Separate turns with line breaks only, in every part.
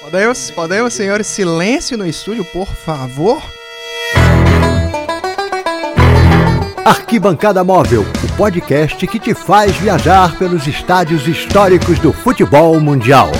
Podemos, podemos, senhores, silêncio no estúdio, por favor?
Arquibancada Móvel, o podcast que te faz viajar pelos estádios históricos do futebol mundial.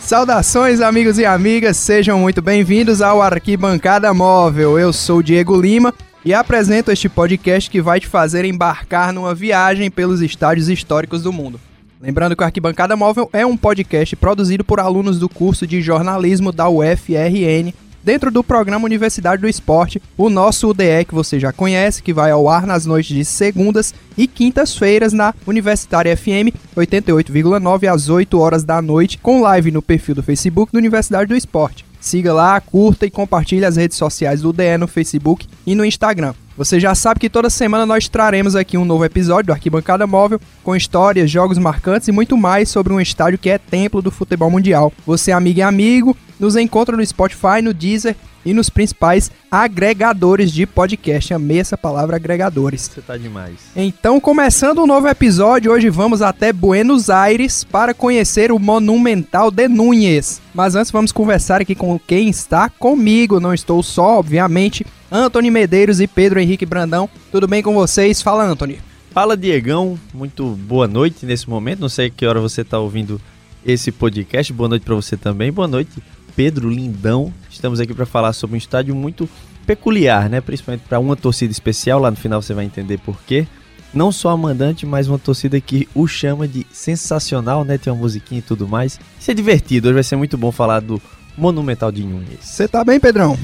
Saudações, amigos e amigas, sejam muito bem-vindos ao Arquibancada Móvel. Eu sou Diego Lima e apresento este podcast que vai te fazer embarcar numa viagem pelos estádios históricos do mundo. Lembrando que o Arquibancada Móvel é um podcast produzido por alunos do curso de jornalismo da UFRN, dentro do programa Universidade do Esporte, o nosso UDE que você já conhece, que vai ao ar nas noites de segundas e quintas-feiras na Universitária FM 88,9 às 8 horas da noite, com live no perfil do Facebook da Universidade do Esporte. Siga lá, curta e compartilhe as redes sociais do UDE no Facebook e no Instagram. Você já sabe que toda semana nós traremos aqui um novo episódio do Arquibancada Móvel com histórias, jogos marcantes e muito mais sobre um estádio que é templo do futebol mundial. Você, amigo e amigo, nos encontra no Spotify, no Deezer e nos principais agregadores de podcast. Amei essa palavra agregadores.
Você tá demais.
Então, começando um novo episódio, hoje vamos até Buenos Aires para conhecer o Monumental de Núñez. Mas antes vamos conversar aqui com quem está comigo. Não estou só, obviamente. Anthony Medeiros e Pedro Henrique Brandão. Tudo bem com vocês? Fala, Anthony.
Fala, Diegão. Muito boa noite nesse momento. Não sei que hora você está ouvindo esse podcast. Boa noite para você também. Boa noite, Pedro Lindão. Estamos aqui para falar sobre um estádio muito peculiar, né? Principalmente para uma torcida especial. Lá no final você vai entender por quê. Não só a mandante, mas uma torcida que o chama de sensacional, né? Tem uma musiquinha e tudo mais. Isso é divertido. Hoje vai ser muito bom falar do Monumental de Nunes.
Você tá bem, Pedrão?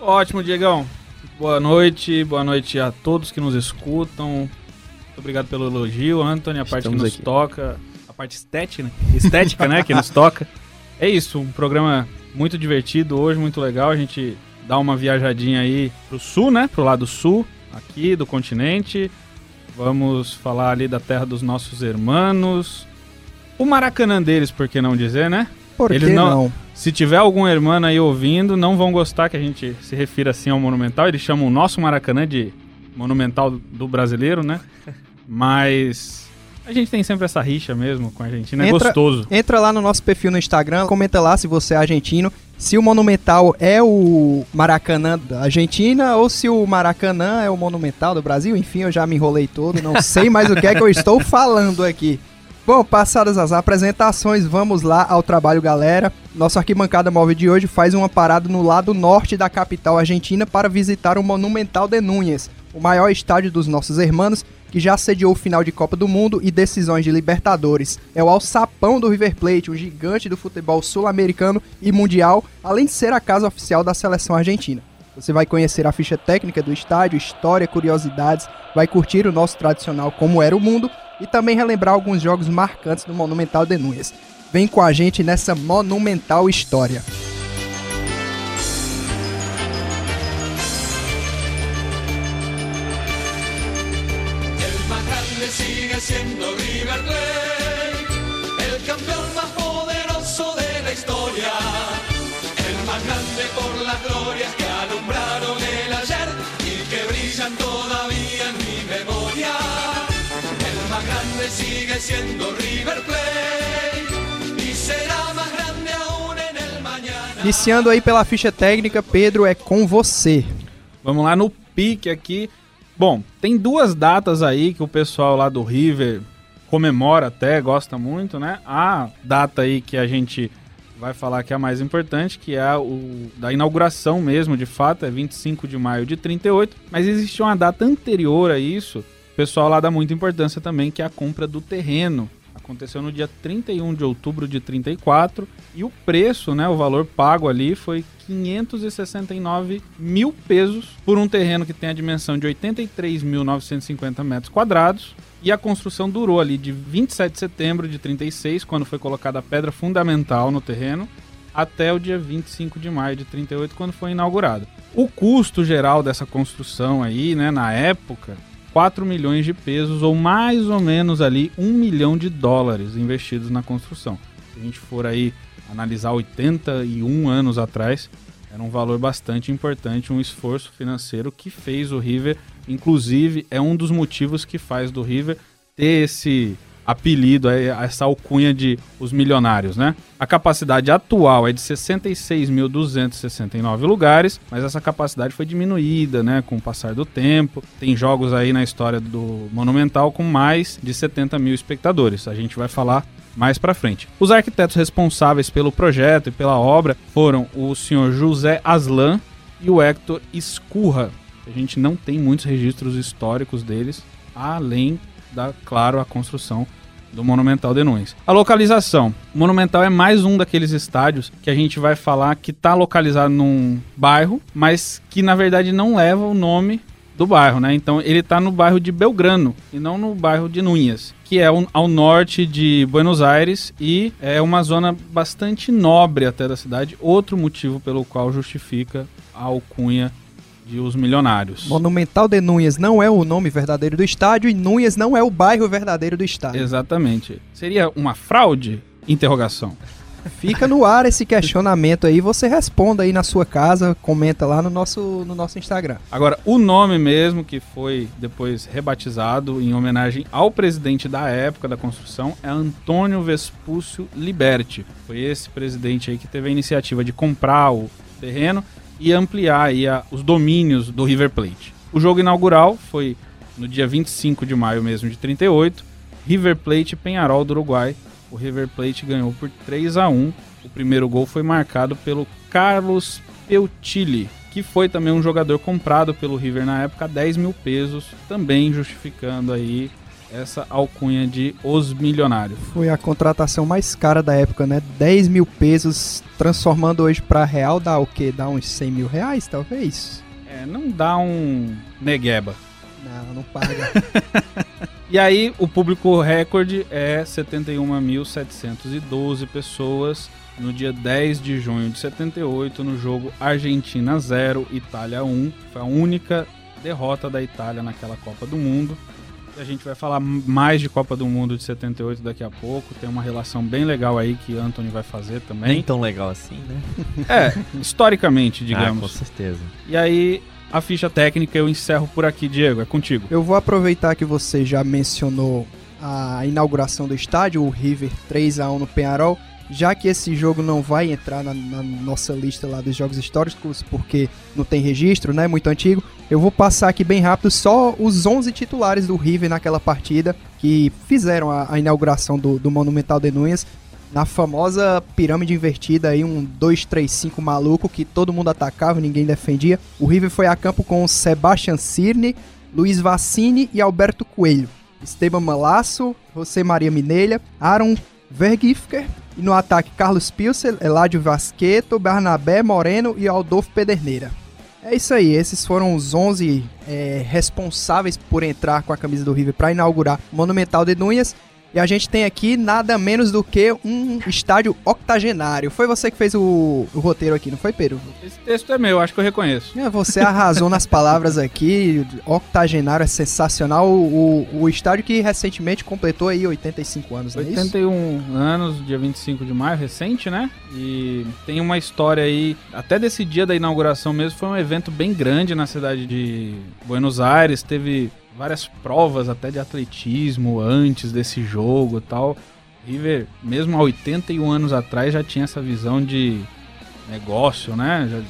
Ótimo, Diegão. Boa noite, boa noite a todos que nos escutam. Muito obrigado pelo elogio, Anthony, a parte
Estamos
que nos
aqui.
toca, a parte estética, estética, né, que nos toca. É isso, um programa muito divertido hoje, muito legal. A gente dá uma viajadinha aí pro sul, né, pro lado sul, aqui do continente. Vamos falar ali da terra dos nossos irmãos. O Maracanã deles, por que não dizer, né?
Por
Eles
que
não-
não?
Se tiver algum irmão aí ouvindo, não vão gostar que a gente se refira assim ao Monumental. Eles chamam o nosso Maracanã de Monumental do brasileiro, né? Mas a gente tem sempre essa rixa mesmo com a Argentina. É
Entra-
gostoso.
Entra lá no nosso perfil no Instagram, comenta lá se você é argentino, se o Monumental é o Maracanã da Argentina ou se o Maracanã é o Monumental do Brasil. Enfim, eu já me enrolei todo, não sei mais o que é que eu estou falando aqui. Bom, passadas as apresentações, vamos lá ao trabalho, galera. Nossa arquibancada móvel de hoje faz uma parada no lado norte da capital argentina para visitar o Monumental de Núñez, o maior estádio dos nossos hermanos, que já sediou o final de Copa do Mundo e decisões de Libertadores. É o alçapão do River Plate, um gigante do futebol sul-americano e mundial, além de ser a casa oficial da seleção argentina. Você vai conhecer a ficha técnica do estádio, história, curiosidades, vai curtir o nosso tradicional Como Era o Mundo e também relembrar alguns jogos marcantes do Monumental de Núñez. Vem com a gente nessa monumental história.
River Plate y será más grande aún en el mañana.
Iniciando aí pela ficha técnica, Pedro, é com você.
Vamos lá no pique aqui. Bom, tem duas datas aí que o pessoal lá do River comemora até, gosta muito, né? A data aí que a gente vai falar que é a mais importante, que é o da inauguração mesmo, de fato, é 25 de maio de 38, mas existe uma data anterior a isso, pessoal lá dá muita importância também, que é a compra do terreno. Aconteceu no dia 31 de outubro de 34 e o preço, né, o valor pago ali foi 569 mil pesos por um terreno que tem a dimensão de 83.950 metros quadrados. E a construção durou ali de 27 de setembro de 36, quando foi colocada a pedra fundamental no terreno, até o dia 25 de maio de 38, quando foi inaugurado. O custo geral dessa construção aí, né, na época, 4 milhões de pesos, ou mais ou menos ali 1 milhão de dólares investidos na construção. Se a gente for aí analisar 81 anos atrás, era um valor bastante importante, um esforço financeiro que fez o River, inclusive é um dos motivos que faz do River ter esse apelido, aí, essa alcunha de os milionários, né? A capacidade atual é de 66.269 lugares, mas essa capacidade foi diminuída, né, com o passar do tempo. Tem jogos aí na história do Monumental com mais de 70 mil espectadores. A gente vai falar mais pra frente. Os arquitetos responsáveis pelo projeto e pela obra foram o senhor José Aslan e o Hector Escurra. A gente não tem muitos registros históricos deles, além da, claro, a construção do Monumental de Nunes. A localização. O Monumental é mais um daqueles estádios que a gente vai falar que está localizado num bairro, mas que na verdade não leva o nome do bairro, né? Então ele está no bairro de Belgrano e não no bairro de Núñez, que é ao norte de Buenos Aires e é uma zona bastante nobre até da cidade. Outro motivo pelo qual justifica a alcunha de os milionários.
Monumental de Núñez não é o nome verdadeiro do estádio e Núñez não é o bairro verdadeiro do estádio.
Exatamente. Seria uma fraude? Interrogação.
Fica no ar esse questionamento aí, você responda aí na sua casa, comenta lá no nosso, no nosso Instagram.
Agora, o nome mesmo, que foi depois rebatizado em homenagem ao presidente da época da construção, é Antônio Vespúcio Liberti. Foi esse presidente aí que teve a iniciativa de comprar o terreno e ampliar aí a- os domínios do River Plate. O jogo inaugural foi no dia 25 de maio mesmo de 38, River Plate Penharol do Uruguai. O River Plate ganhou por 3 a 1 O primeiro gol foi marcado pelo Carlos Peutilli, que foi também um jogador comprado pelo River na época a 10 mil pesos, também justificando aí essa alcunha de os milionários.
Foi a contratação mais cara da época, né? 10 mil pesos, transformando hoje pra real, dá o quê? Dá uns 100 mil reais, talvez?
É, não dá um negueba.
Não, não paga.
E aí, o público recorde é 71.712 pessoas no dia 10 de junho de 78, no jogo Argentina 0, Itália 1. Foi a única derrota da Itália naquela Copa do Mundo. A gente vai falar mais de Copa do Mundo de 78 daqui a pouco. Tem uma relação bem legal aí que Anthony vai fazer
Nem
também.
tão legal assim, né?
É, historicamente,
Ah, com
digamos.
certeza.
e aí, a ficha técnica eu encerro por aqui, Diego. É contigo.
Eu vou aproveitar que você já mencionou a inauguração do estádio, o River 3 a 1 no Penharol, já que esse jogo não vai entrar na, na nossa lista lá dos jogos históricos, porque não tem registro, né, muito antigo, eu vou passar aqui bem rápido só os 11 titulares do River naquela partida que fizeram a, a inauguração do, do Monumental de Núñez na famosa pirâmide invertida aí, um 2-3-5 maluco que todo mundo atacava, ninguém defendia. O River foi a campo com Sebastian Cirne, Luiz Vaccini e Alberto Coelho. Esteban Malasso, José Maria Minelha, Aaron Vergifker e no ataque Carlos Pilser, Eladio Vasqueto, Bernabé Moreno e Aldolfo Pederneira. É isso aí, esses foram os 11 é, responsáveis por entrar com a camisa do River para inaugurar o Monumental de Núñez. E a gente tem aqui nada menos do que um estádio octogenário. Foi você que fez o, o roteiro aqui, não foi, Pedro?
Esse texto é meu, acho que eu reconheço.
É, você arrasou nas palavras aqui. Octogenário é sensacional. O, o, o estádio que recentemente completou aí 85 anos, não é isso?
81 anos, dia 25 de maio, recente, né? E tem uma história aí, até desse dia da inauguração mesmo, foi um evento bem grande na cidade de Buenos Aires, teve várias provas até de atletismo antes desse jogo e tal. River, mesmo há 81 anos atrás, já tinha essa visão de negócio, né? Já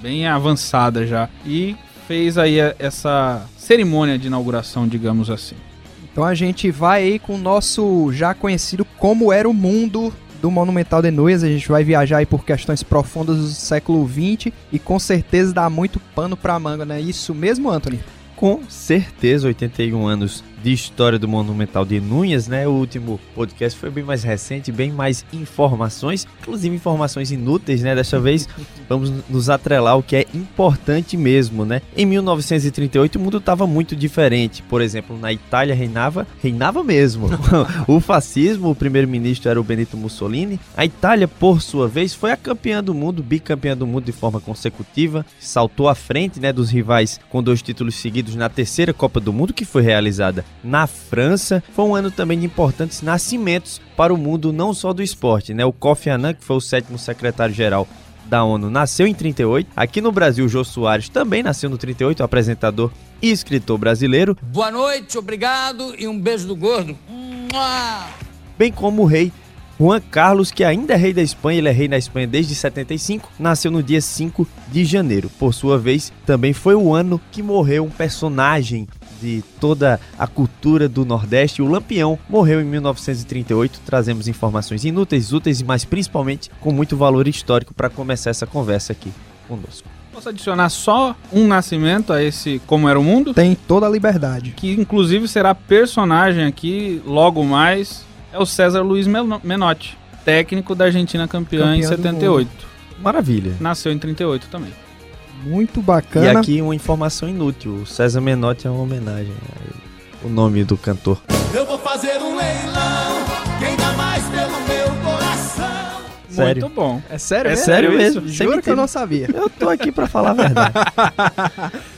bem avançada já. E fez aí essa cerimônia de inauguração, digamos assim.
Então a gente vai aí com o nosso já conhecido Como Era o Mundo do Monumental de Núñez. A gente vai viajar aí por questões profundas do século XX e com certeza dá muito pano pra manga, né? Isso mesmo, Anthony?
Com certeza, 81 anos de história do Monumental de Núñez, né? O último podcast foi bem mais recente, bem mais informações, inclusive informações inúteis, né? Desta vez vamos nos atrelar ao que é importante mesmo, né? Em 1938 o mundo estava muito diferente. Por exemplo, na Itália reinava, reinava mesmo. o fascismo, o primeiro-ministro era o Benito Mussolini. A Itália, por sua vez, foi a campeã do mundo, bicampeã do mundo de forma consecutiva, saltou à frente, né, dos rivais com dois títulos seguidos na terceira Copa do Mundo que foi realizada na França. Foi um ano também de importantes nascimentos para o mundo não só do esporte, né? O Kofi Annan, que foi o sétimo secretário-geral da ONU, nasceu em 38. Aqui no Brasil, o Jô Soares também nasceu no 38, apresentador e escritor brasileiro.
Boa noite, obrigado e um beijo do gordo.
Bem como o rei Juan Carlos, que ainda é rei da Espanha, ele é rei na Espanha desde 75, nasceu no dia 5 de janeiro. Por sua vez, também foi o ano que morreu um personagem de toda a cultura do Nordeste, o Lampião, morreu em 1938. Trazemos informações inúteis, úteis e mais principalmente com muito valor histórico para começar essa conversa aqui conosco.
Posso adicionar só um nascimento a esse Como Era o Mundo?
Tem toda a liberdade.
Que inclusive será personagem aqui logo mais. É o César Luiz Meno- Menotti, técnico da Argentina campeã em
Campeão do
78.
Maravilha.
Nasceu em 38 também.
Muito
E
bacana.
aqui uma informação inútil: o César Menotti é uma homenagem ao nome do cantor.
Eu vou fazer um leilão. Quem dá mais pelo meu coração?
Sério.
Muito bom.
É sério
É
mesmo?
sério
isso?
mesmo,
Juro que eu não sabia.
Eu tô aqui para falar a verdade.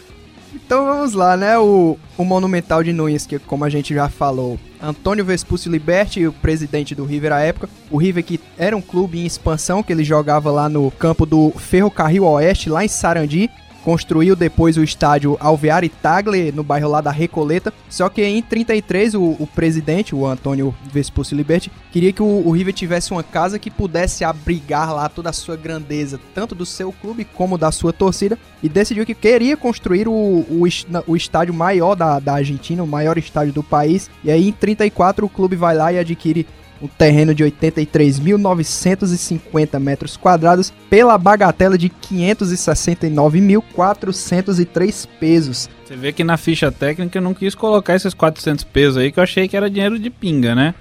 Então vamos lá, né? O, o Monumental de Nunes, que como a gente já falou, Antônio Vespúcio Liberti, o presidente do River à época. O River que era um clube em expansão, que ele jogava lá no campo do Ferrocarril Oeste, lá em Sarandi. Construiu depois o estádio Alvear Tagle, no bairro lá da Recoleta. Só que em 33, o, o presidente, o Antônio Vespúcio Liberti, queria que o, o River tivesse uma casa que pudesse abrigar lá toda a sua grandeza, tanto do seu clube como da sua torcida, e decidiu que queria construir o, o, o estádio maior da, da Argentina, o maior estádio do país. E aí em 34 o clube vai lá e adquire um terreno de 83.950 metros quadrados pela bagatela de 569.403 pesos.
Você vê que na ficha técnica eu não quis colocar esses 400 pesos aí, que eu achei que era dinheiro de pinga, né?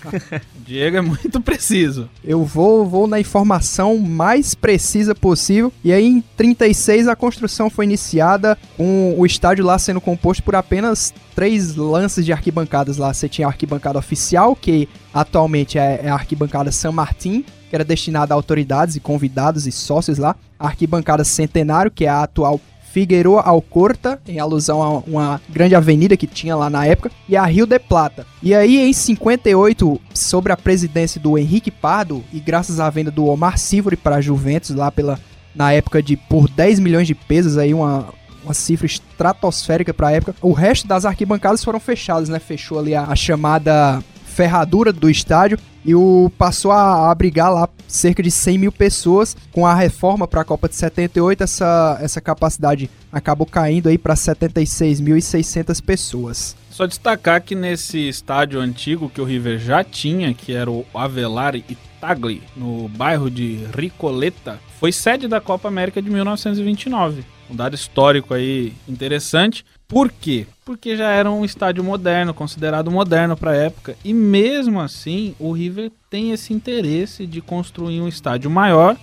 Diego é muito preciso.
Eu vou, vou na informação mais precisa possível. E aí, em 36, a construção foi iniciada com o estádio lá sendo composto por apenas três lances de arquibancadas lá. Você tinha a arquibancada oficial, que atualmente é é a arquibancada San Martín, que era destinada a autoridades e convidados e sócios lá. A arquibancada Centenário, que é a atual Figueroa Alcorta, em alusão a uma grande avenida que tinha lá na época, e a Rio de Plata. E aí, em 58, sobre a presidência do Henrique Pardo, e graças à venda do Omar Sivori para a Juventus, lá pela, na época de por 10 milhões de pesos, aí uma, uma cifra estratosférica para a época, o resto das arquibancadas foram fechadas, né? Fechou ali a, a chamada ferradura do estádio e o passou a abrigar lá cerca de 100 mil pessoas. Com a reforma para a Copa de 78, essa, essa capacidade acabou caindo aí para 76.600 pessoas.
Só destacar que nesse estádio antigo que o River já tinha, que era o Avelar e Tagli, no bairro de Ricoleta, foi sede da Copa América de 1929. Um dado histórico aí interessante. Por quê? Porque já era um estádio moderno, considerado moderno para a época, e mesmo assim o River tem esse interesse de construir um estádio maior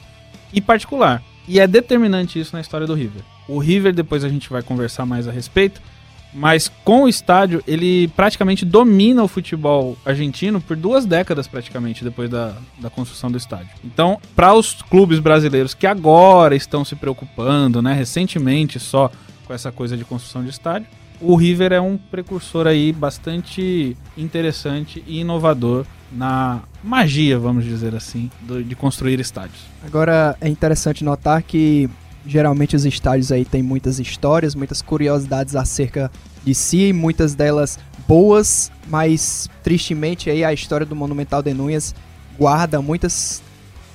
e particular. E é determinante isso na história do River. O River, depois a gente vai conversar mais a respeito, mas com o estádio, ele praticamente domina o futebol argentino por duas décadas, praticamente, depois da, da construção do estádio. Então, para os clubes brasileiros que agora estão se preocupando, né, recentemente só com essa coisa de construção de estádio, o River é um precursor aí bastante interessante e inovador na magia, vamos dizer assim, do- de construir estádios.
Agora é interessante notar que geralmente os estádios aí têm muitas histórias, muitas curiosidades acerca de si, muitas delas boas, mas tristemente aí a história do Monumental de Núñez guarda muitas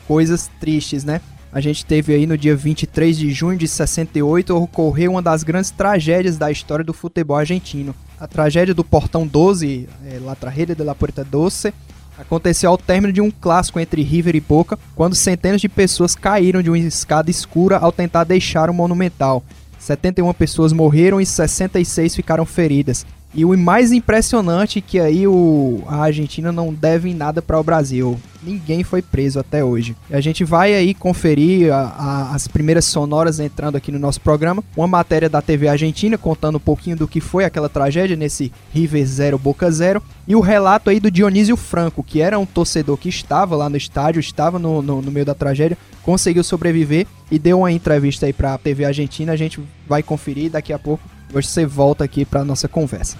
coisas tristes, né? A gente teve aí no dia 23 de junho de 68 ocorreu uma das grandes tragédias da história do futebol argentino. A tragédia do Portão 12, eh, La Tragedia de la Puerta Doce, aconteceu ao término de um clássico entre River e Boca, quando centenas de pessoas caíram de uma escada escura ao tentar deixar o Monumental. 71 pessoas morreram e 66 ficaram feridas. E o mais impressionante é que aí o, a Argentina não deve nada para o Brasil. Ninguém foi preso até hoje. E a gente vai aí conferir a- a- as primeiras sonoras entrando aqui no nosso programa. Uma matéria da TV Argentina contando um pouquinho do que foi aquela tragédia nesse River 0 Boca 0. E o relato aí do Dionísio Franco, que era um torcedor que estava lá no estádio, estava no, no, no meio da tragédia, conseguiu sobreviver e deu uma entrevista aí para a TV Argentina. A gente vai conferir daqui a pouco. Você volta aqui para nossa conversa.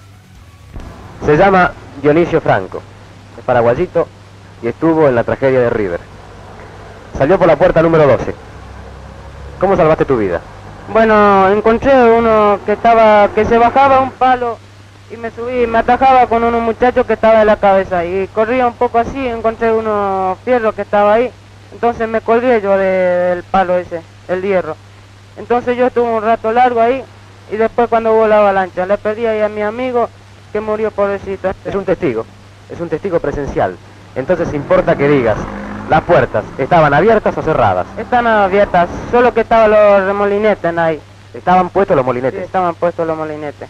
Se llama Dionisio Franco, es paraguayito y estuvo en la tragedia de River. Salió por la puerta número 12. ¿Cómo salvaste tu vida?
Bueno, encontré uno que estaba, que se bajaba un palo y me subí me atajaba con unos muchachos que estaba en la cabeza y corría un poco así, encontré unos fierros que estaba ahí, entonces me colgué yo de- del palo ese, el hierro. Entonces yo estuve un rato largo ahí y después cuando hubo la avalancha le pedí ahí a mi amigo que murió pobrecito.
Es un testigo, es un testigo presencial. Entonces importa que digas, las puertas, ¿estaban abiertas o cerradas?
Están abiertas, solo que estaban los remolinetes ahí.
Estaban puestos los
Sí,
molinetes.
estaban puestos los molinetes.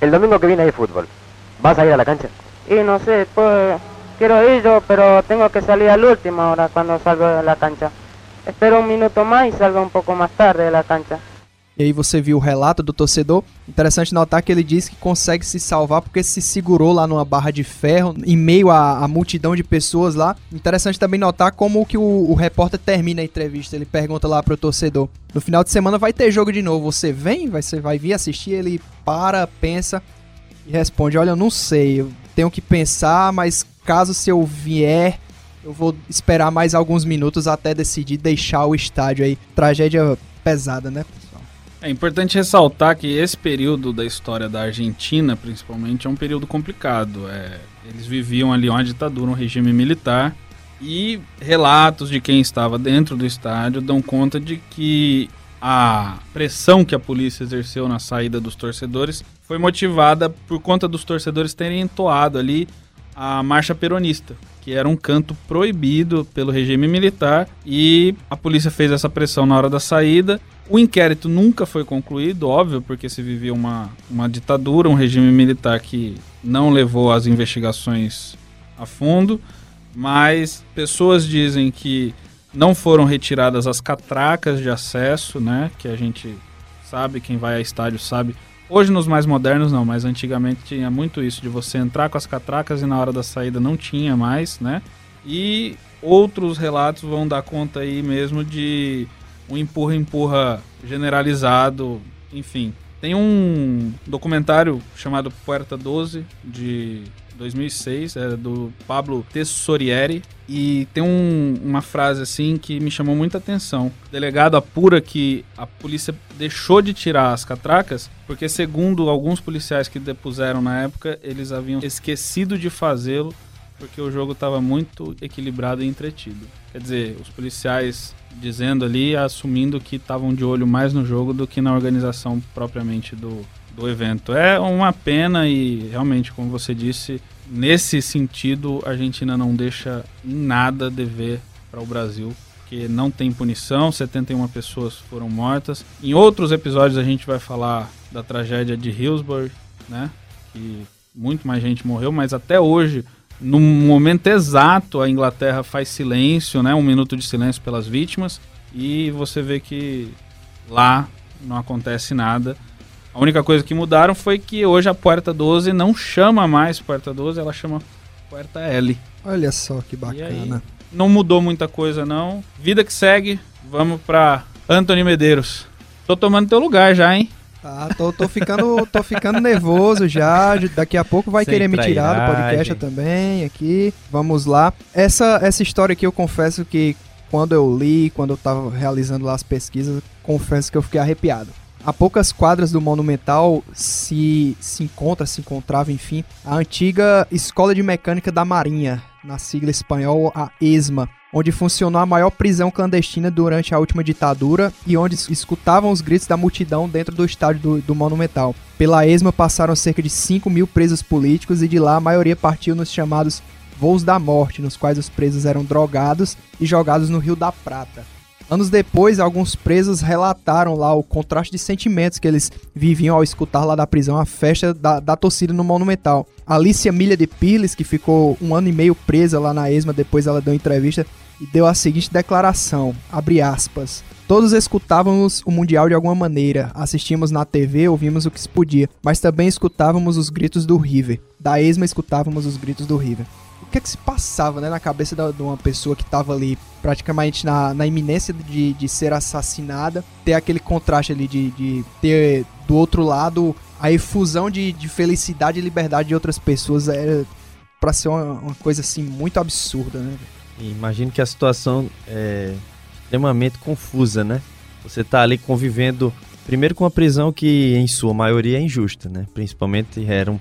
El domingo que viene hay fútbol. ¿Vas a ir a la cancha?
Y no sé, pues quiero ir yo, pero tengo que salir al último ahora cuando salgo de la cancha. Espero un minuto más y salgo un poco más tarde de la cancha.
E aí você viu o relato do torcedor. Interessante notar que ele diz que consegue se salvar porque se segurou lá numa barra de ferro, em meio à, à multidão de pessoas lá. Interessante também notar como que o, o repórter termina a entrevista. Ele pergunta lá pro torcedor: No final de semana vai ter jogo de novo. Você vem? Você vai vir assistir? Ele para, pensa e responde: Olha, eu não sei. Eu tenho que pensar, mas caso se eu vier. Eu vou esperar mais alguns minutos até decidir deixar o estádio aí. Tragédia pesada, né?
É importante ressaltar que esse período da história da Argentina, principalmente, é um período complicado. É, eles viviam ali uma ditadura, um regime militar, e relatos de quem estava dentro do estádio dão conta de que a pressão que a polícia exerceu na saída dos torcedores foi motivada por conta dos torcedores terem entoado ali a marcha peronista, que era um canto proibido pelo regime militar, e a polícia fez essa pressão na hora da saída. O inquérito nunca foi concluído, óbvio, porque se vivia uma, uma ditadura, um regime militar que não levou as investigações a fundo, mas pessoas dizem que não foram retiradas as catracas de acesso, né? Que a gente sabe, quem vai a estádio sabe. Hoje nos mais modernos não, mas antigamente tinha muito isso de você entrar com as catracas e na hora da saída não tinha mais, né? E outros relatos vão dar conta aí mesmo de um empurra-empurra generalizado, enfim. Tem um documentário chamado Puerta 12 de 2006, é do Pablo Tessorieri, e tem um- uma frase assim que me chamou muita atenção. O delegado apura que a polícia deixou de tirar as catracas porque, segundo alguns policiais que depuseram na época, eles haviam esquecido de fazê-lo porque o jogo estava muito equilibrado e entretido. Quer dizer, os policiais dizendo ali, assumindo que estavam de olho mais no jogo do que na organização propriamente do, do evento. É uma pena e realmente, como você disse, nesse sentido, a Argentina não deixa em nada dever para o Brasil. Porque não tem punição, 71 pessoas foram mortas. Em outros episódios a gente vai falar da tragédia de Hillsborough, né? Que muito mais gente morreu, mas até hoje, no momento exato, a Inglaterra faz silêncio, né? Um minuto de silêncio pelas vítimas. E você vê que lá não acontece nada. A única coisa que mudaram foi que hoje a Puerta 12 não chama mais Puerta 12, ela chama Puerta L.
Olha só que
E aí,
bacana.
não mudou muita coisa não. Vida que segue, vamos pra Anthony Medeiros. Tô tomando teu lugar já, hein?
Tá, tô, tô ficando, tô ficando nervoso já. Daqui a pouco vai
Sem
querer me tirar do
trairagem.
podcast também aqui. Vamos lá. Essa, essa história aqui eu confesso que quando eu li, quando eu tava realizando lá as pesquisas, confesso que eu fiquei arrepiado. A poucas quadras do Monumental se, se encontra, se encontrava, enfim, a antiga Escola de Mecânica da Marinha, na sigla espanhol a ESMA, onde funcionou a maior prisão clandestina durante a última ditadura e onde es- escutavam os gritos da multidão dentro do estádio do, do Monumental. Pela ESMA passaram cerca de 5 mil presos políticos e de lá a maioria partiu nos chamados voos da morte, nos quais os presos eram drogados e jogados no Rio da Prata. Anos depois, alguns presos relataram lá o contraste de sentimentos que eles viviam ao escutar lá da prisão a festa da, da torcida no Monumental. Alicia Milha de Pirles, que ficou um ano e meio presa lá na ESMA, depois ela deu entrevista e deu a seguinte declaração, abre aspas, Todos escutávamos o Mundial de alguma maneira, assistíamos na TV, ouvimos o que se podia, mas também escutávamos os gritos do River. Da ESMA escutávamos os gritos do River. Que é que se passava né, na cabeça da- de uma pessoa que estava ali praticamente na, na iminência de, de ser assassinada, ter aquele contraste ali de, de ter do outro lado a efusão de, de felicidade e liberdade de outras pessoas é pra ser uma, uma coisa assim muito absurda, né?
Imagino que a situação é extremamente confusa, né? Você tá ali convivendo Primeiro com uma prisão que, em sua maioria, é injusta, né? Principalmente eram,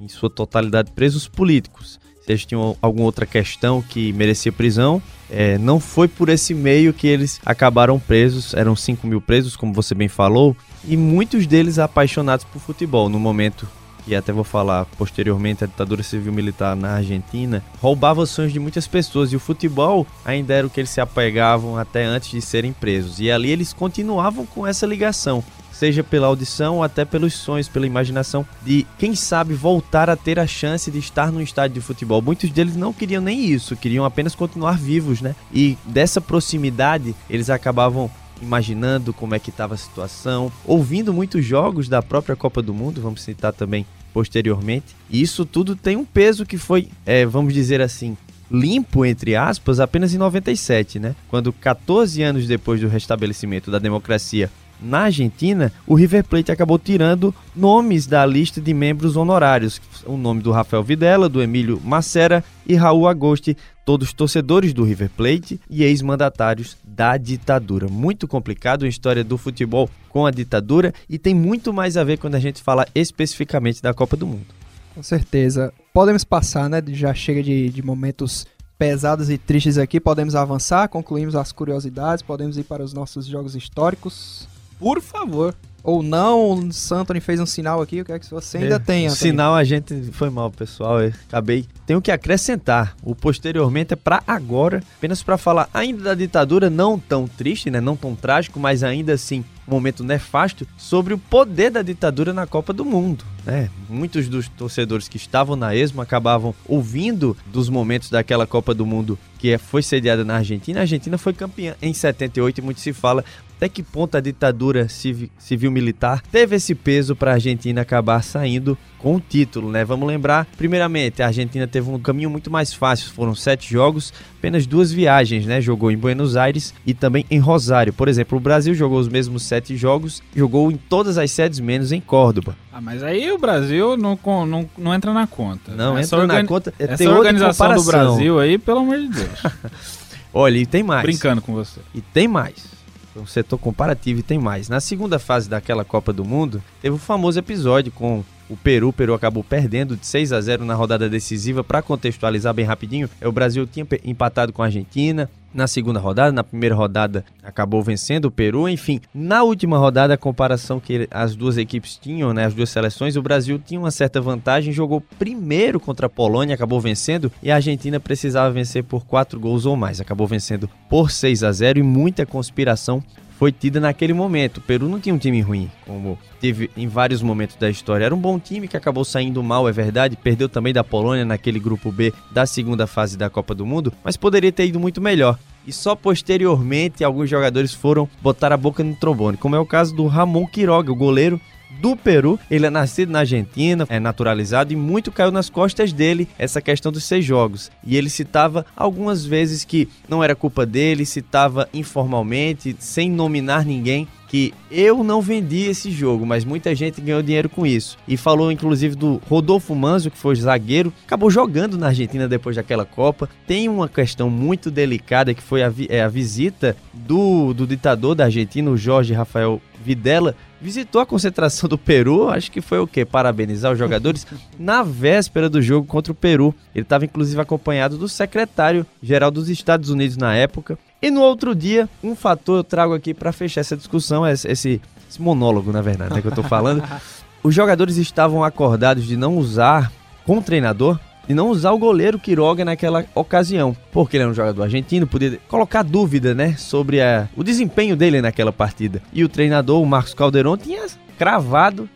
em sua totalidade, presos políticos. Se eles tinham alguma outra questão que merecia prisão, é, não foi por esse meio que eles acabaram presos. Eram 5 mil presos, como você bem falou, e muitos deles apaixonados por futebol. No momento e até vou falar posteriormente, a ditadura civil-militar na Argentina roubava os sonhos de muitas pessoas e o futebol ainda era o que eles se apegavam até antes de serem presos. E ali eles continuavam com essa ligação, seja pela audição ou até pelos sonhos, pela imaginação de, quem sabe, voltar a ter a chance de estar no estádio de futebol. Muitos deles não queriam nem isso, queriam apenas continuar vivos, né? E dessa proximidade, eles acabavam imaginando como é que estava a situação, ouvindo muitos jogos da própria Copa do Mundo, vamos citar também posteriormente. E isso tudo tem um peso que foi, é, vamos dizer assim, limpo, entre aspas, apenas em 97, né? Quando 14 anos depois do restabelecimento da democracia na Argentina, o River Plate acabou tirando nomes da lista de membros honorários. O nome do Rafael Videla, do Emílio Macera e Raul Agosti, todos torcedores do River Plate e ex-mandatários da ditadura. Muito complicado a história do futebol com a ditadura e tem muito mais a ver quando a gente fala especificamente da Copa do Mundo.
Com certeza. Podemos passar, né? Já chega de, de momentos pesados e tristes aqui. Podemos avançar, concluímos as curiosidades, podemos ir para os nossos jogos históricos.
Por favor.
Ou não, o Santoni fez um sinal aqui, o que é que você ainda
É,
tem?
Sinal a gente foi mal, pessoal. Eu acabei. Tenho que acrescentar. O posteriormente é para agora, apenas para falar ainda da ditadura, não tão triste, né? Não tão trágico, mas ainda assim um momento nefasto sobre o poder da ditadura na Copa do Mundo. Né? Muitos dos torcedores que estavam na ESMA acabavam ouvindo dos momentos daquela Copa do Mundo que é- foi sediada na Argentina. A Argentina foi campeã em 78 e muito se fala até que ponto a ditadura civi- civil-militar teve esse peso para a Argentina acabar saindo com o título, né? Vamos lembrar, primeiramente, a Argentina teve um caminho muito mais fácil, foram sete jogos, apenas duas viagens, né? Jogou em Buenos Aires e também em Rosário. Por exemplo, o Brasil jogou os mesmos sete jogos, jogou em todas as sedes, menos em Córdoba.
Ah, mas aí o Brasil não, não, não entra na conta.
Não
Essa
entra na conta. é,
Essa organização do. Brasil aí, pelo amor de Deus.
Olha, e tem mais.
Brincando com você.
E tem mais. Foi um setor comparativo e tem mais. Na segunda fase daquela Copa do Mundo, teve o famoso episódio com o Peru. O Peru acabou perdendo de 6 a 0 na rodada decisiva. Para contextualizar bem rapidinho, é, o Brasil tinha empatado com a Argentina na segunda rodada. Na primeira rodada, acabou vencendo o Peru. Enfim, na última rodada, a comparação que as duas equipes tinham, né, as duas seleções, o Brasil tinha uma certa vantagem. Jogou primeiro contra a Polônia, acabou vencendo. E a Argentina precisava vencer por 4 gols ou mais. Acabou vencendo por 6 a 0 e muita conspiração foi tida naquele momento. O Peru não tinha um time ruim, como teve em vários momentos da história. Era um bom time que acabou saindo mal, é verdade. Perdeu também da Polônia naquele grupo B da segunda fase da Copa do Mundo, mas poderia ter ido muito melhor. E só posteriormente alguns jogadores foram botar a boca no trombone, como é o caso do Ramon Quiroga, o goleiro do Peru. Ele é nascido na Argentina, é naturalizado e muito caiu nas costas dele essa questão dos seis jogos. E ele citava algumas vezes que não era culpa dele, citava informalmente, sem nominar ninguém, que eu não vendi esse jogo, mas muita gente ganhou dinheiro com isso. E falou inclusive do Rodolfo Manzo, que foi zagueiro, acabou jogando na Argentina depois daquela Copa. Tem uma questão muito delicada que foi a, vi- é, a visita do, do ditador da Argentina, o Jorge Rafael Videla, visitou a concentração do Peru, acho que foi o quê? Parabenizar os jogadores na véspera do jogo contra o Peru. Ele estava inclusive acompanhado do secretário-geral dos Estados Unidos na época. E no outro dia, um fator eu trago aqui para fechar essa discussão, esse, esse esse monólogo, na verdade, né, que eu tô falando. Os jogadores estavam acordados de não usar, com o treinador, de não usar o goleiro Quiroga naquela ocasião, porque ele era um jogador argentino, podia colocar dúvida, né, sobre a, o desempenho dele naquela partida. E o treinador, o Marcos Calderon, tinha cravado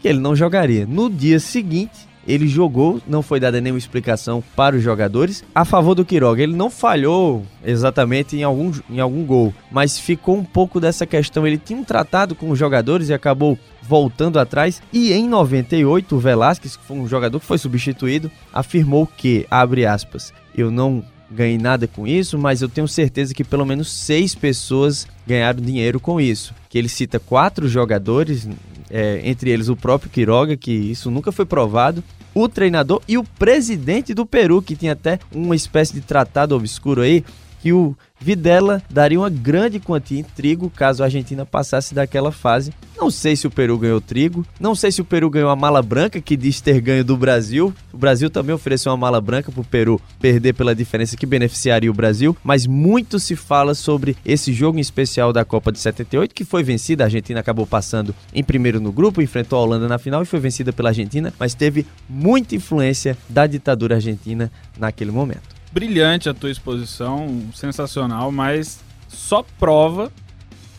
que ele não jogaria. No dia seguinte, ele jogou, não foi dada nenhuma explicação para os jogadores a favor do Quiroga. Ele não falhou exatamente em algum, em algum gol, mas ficou um pouco dessa questão. Ele tinha um tratado com os jogadores e acabou voltando atrás. E em 98, o Velasquez, que foi um jogador que foi substituído, afirmou que, abre aspas, eu não ganhei nada com isso, mas eu tenho certeza que pelo menos seis pessoas ganharam dinheiro com isso. Que ele cita quatro jogadores, é, entre eles o próprio Quiroga, que isso nunca foi provado, o treinador e o presidente do Peru, que tinha até uma espécie de tratado obscuro aí, que que o Videla daria uma grande quantia em trigo caso a Argentina passasse daquela fase. Não sei se o Peru ganhou trigo, não sei se o Peru ganhou a mala branca, que diz ter ganho do Brasil. O Brasil também ofereceu uma mala branca para o Peru perder pela diferença que beneficiaria o Brasil, mas muito se fala sobre esse jogo em especial da Copa de 78, que foi vencida. A Argentina acabou passando em primeiro no grupo, enfrentou a Holanda na final e foi vencida pela Argentina, mas teve muita influência da ditadura argentina naquele momento
brilhante a tua exposição, sensacional, mas só prova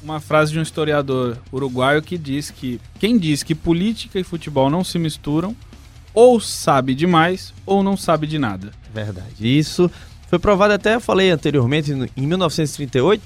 uma frase de um historiador uruguaio que diz que quem diz que política e futebol não se misturam, ou sabe demais ou não sabe de nada.
Verdade. Isso foi provado até, eu falei anteriormente, em 1938,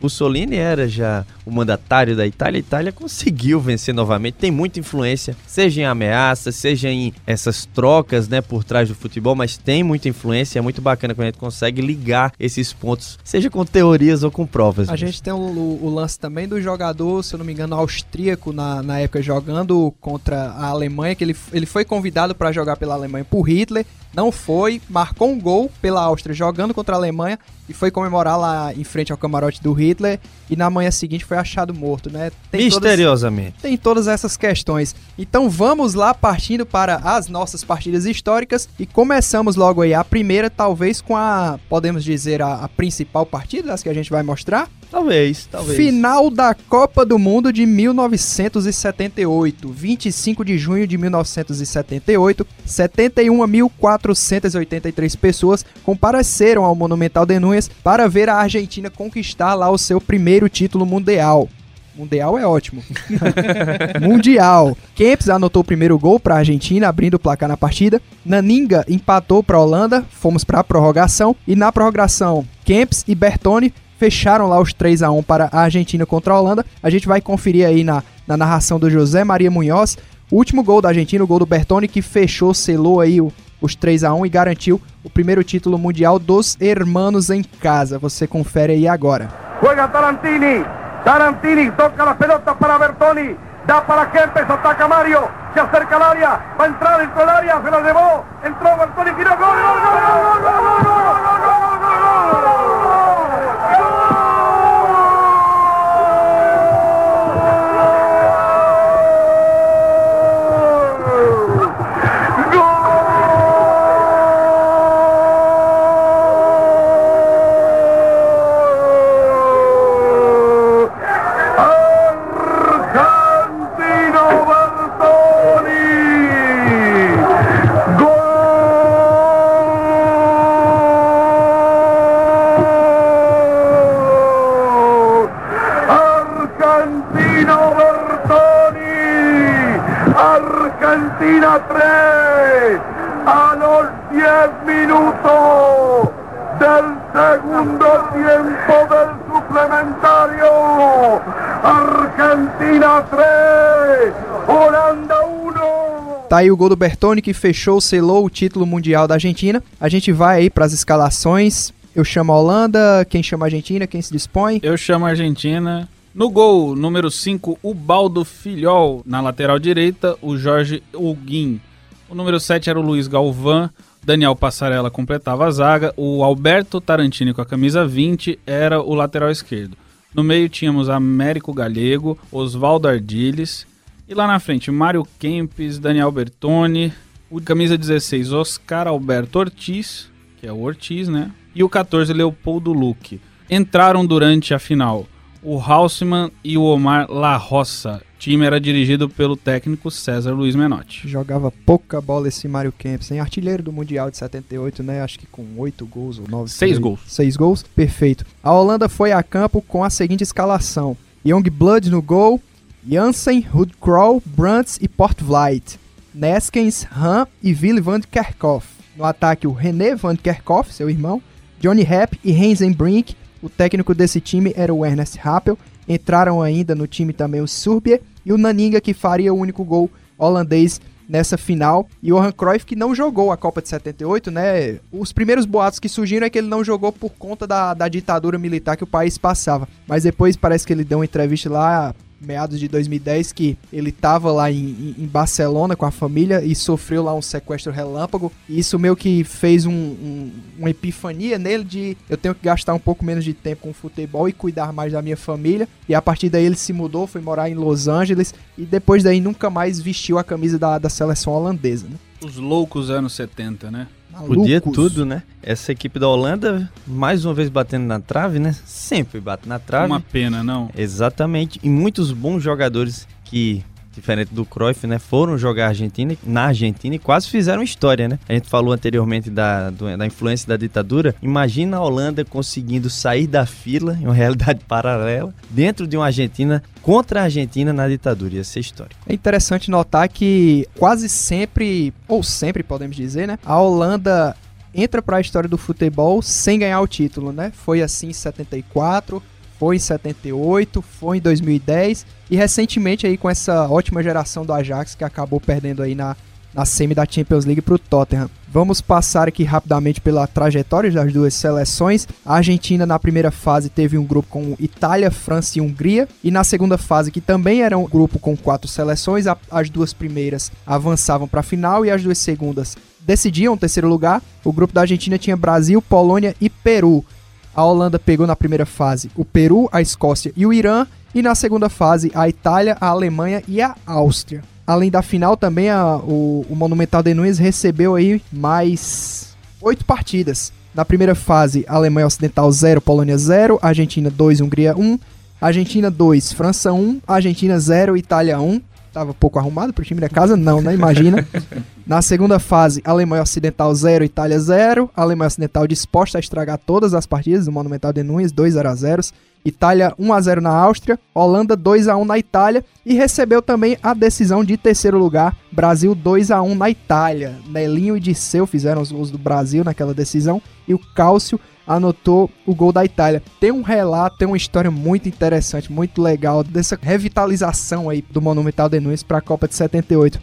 Mussolini era já o mandatário da Itália, a Itália conseguiu vencer novamente, tem muita influência, seja em ameaças, seja em essas trocas, né, por trás do futebol, mas tem muita influência, é muito bacana quando a gente consegue ligar esses pontos, seja com teorias ou com provas.
A mesmo. gente tem o, o, o, lance também do jogador, se eu não me engano, austríaco na, na época jogando contra a Alemanha, que ele, ele foi convidado para jogar pela Alemanha por Hitler, não foi, marcou um gol pela Áustria jogando contra a Alemanha e foi comemorar lá em frente ao camarote do Hitler e na manhã seguinte foi achado morto, né?
Tem Misteriosamente.
Todas, tem todas essas questões. Então vamos lá partindo para as nossas partidas históricas e começamos logo aí a primeira, talvez com a, podemos dizer, a, a principal partida das que a gente vai mostrar.
Talvez, talvez.
Final da Copa do Mundo de 1978, 25 de junho de 1978, 71.483 pessoas compareceram ao Monumental de Núñez para ver a Argentina conquistar lá o seu primeiro título mundial. Mundial é ótimo. mundial. Kempis anotou o primeiro gol para a Argentina, abrindo o placar na partida. Naninga empatou para a Holanda, fomos para a prorrogação. E na prorrogação, Kempis e Bertoni fecharam lá os 3 a 1 para a Argentina contra a Holanda. A gente vai conferir aí na, na narração do José Maria Munhoz o último gol da Argentina, o gol do Bertoni, que fechou, selou aí o, os 3 a 1 e garantiu o primeiro título mundial dos hermanos em casa. Você confere aí agora.
Juega Tarantini. Tarantini toca la pelota para Bertoni. Da para Kempes, ataca Mario. Se acerca al área. Va a entrar dentro del área. Se la llevó. Entró Bertoni. Tiró. Gol, gol, gol, gol, gol, gol, gol, gol, gol,
Tá aí o gol do Bertoni que fechou, selou o título mundial da Argentina. A gente vai aí para as escalações. Eu chamo a Holanda, quem chama a Argentina, quem se dispõe?
Eu chamo a Argentina. No gol, número 5, o Baldo Filhol. Na lateral direita, o Jorge Huguin. O número 7 era o Luiz Galvão. Daniel Passarella completava a zaga. O Alberto Tarantini com a camisa 20 era o lateral esquerdo. No meio tínhamos Américo Galego, Oswaldo Ardiles. E lá na frente, Mário Kempes, Daniel Bertoni. O camisa 16, Oscar Alberto Ortiz, que é o Ortiz, né? E o 14, Leopoldo Luque. Entraram durante a final o Hausmann e o Omar La Roça. O time era dirigido pelo técnico César Luiz Menotti.
Jogava pouca bola esse Mário Kempis, hein? Artilheiro do Mundial de 78, né? Acho que com 8 gols ou 9.
6 gols.
6 gols, perfeito. A Holanda foi a campo com a seguinte escalação: Youngblood no gol, Jansen, Hoodcrawl, Brantz e Portvliet. Neskens, Han e Willy van Kerkhoff. No ataque, o René van Kerkhoff, seu irmão, Johnny Rapp e Hensen Brink o técnico desse time era o Ernest Happel. Entraram ainda no time também o Surbier e o Naninga, que faria o único gol holandês nessa final. E o Johan Cruyff, que não jogou a Copa de 78, né? Os primeiros boatos que surgiram é que ele não jogou por conta da, da ditadura militar que o país passava. Mas depois parece que ele deu uma entrevista lá meados de 2010, que ele tava lá em, em- em Barcelona com a família e sofreu lá um sequestro relâmpago. E isso meio que fez um, um- uma epifania nele de eu tenho que gastar um pouco menos de tempo com futebol e cuidar mais da minha família. E a partir daí ele se mudou, foi morar em Los Angeles e depois daí nunca mais vestiu a camisa da, da seleção holandesa, né?
Os loucos anos 70, né?
Podia tudo, né? Essa equipe da Holanda, mais uma vez batendo na trave, né? Sempre bate na trave.
Uma pena, não.
Exatamente. E muitos bons jogadores que, diferente do Cruyff, né, foram jogar Argentina, na Argentina e quase fizeram história, né? A gente falou anteriormente da, da influência da ditadura. Imagina a Holanda conseguindo sair da fila, em uma realidade paralela, dentro de uma Argentina, contra a Argentina na ditadura. Ia ser histórico.
É interessante notar que quase sempre, ou sempre podemos dizer, né? A Holanda entra para a história do futebol sem ganhar o título, né? Foi assim em 74, foi em 78, foi em 2010 e recentemente aí com essa ótima geração do Ajax que acabou perdendo aí na, na semi da Champions League para o Tottenham. Vamos passar aqui rapidamente pela trajetória das duas seleções. A Argentina na primeira fase teve um grupo com Itália, França e Hungria e na segunda fase que também era um grupo com quatro seleções, as duas primeiras avançavam para a final e as duas segundas decidiam o terceiro lugar. O grupo da Argentina tinha Brasil, Polônia e Peru. A Holanda pegou na primeira fase o Peru, a Escócia e o Irã, e na segunda fase a Itália, a Alemanha e a Áustria. Além da final, também a- o, o Monumental de Nunes recebeu aí mais oito partidas. Na primeira fase, Alemanha Ocidental 0, Polônia 0, Argentina 2, Hungria 1, Argentina 2, França 1, Argentina 0, Itália 1. Tava pouco arrumado pro time da casa? Não, né? Imagina. Na segunda fase, Alemanha Ocidental 0, Itália 0. Alemanha Ocidental disposta a estragar todas as partidas do Monumental de Nunes, 2 0 a 0 Itália 1 a 0 na Áustria, Holanda 2 a 1 na Itália e recebeu também a decisão de terceiro lugar, Brasil 2 a 1 na Itália. Nelinho e Disseu fizeram os gols do Brasil naquela decisão e o Cálcio anotou o gol da Itália. Tem um relato, tem uma história muito interessante, muito legal dessa revitalização aí do Monumental de Nunes para a Copa de 78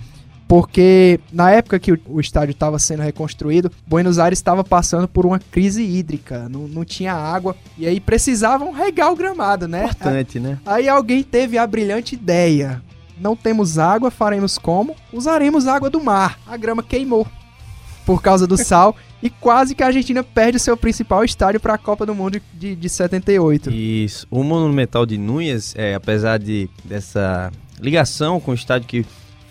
porque na época que o, estádio estava sendo reconstruído, Buenos Aires estava passando por uma crise hídrica, não, não tinha água, e aí precisavam regar o gramado, né?
Importante, né?
Aí alguém teve a brilhante ideia. Não temos água, faremos como? Usaremos água do mar. A grama queimou por causa do sal e quase que a Argentina perde o seu principal estádio para a Copa do Mundo de, de 78.
Isso. O Monumental de Núñez, é, apesar de dessa ligação com o estádio que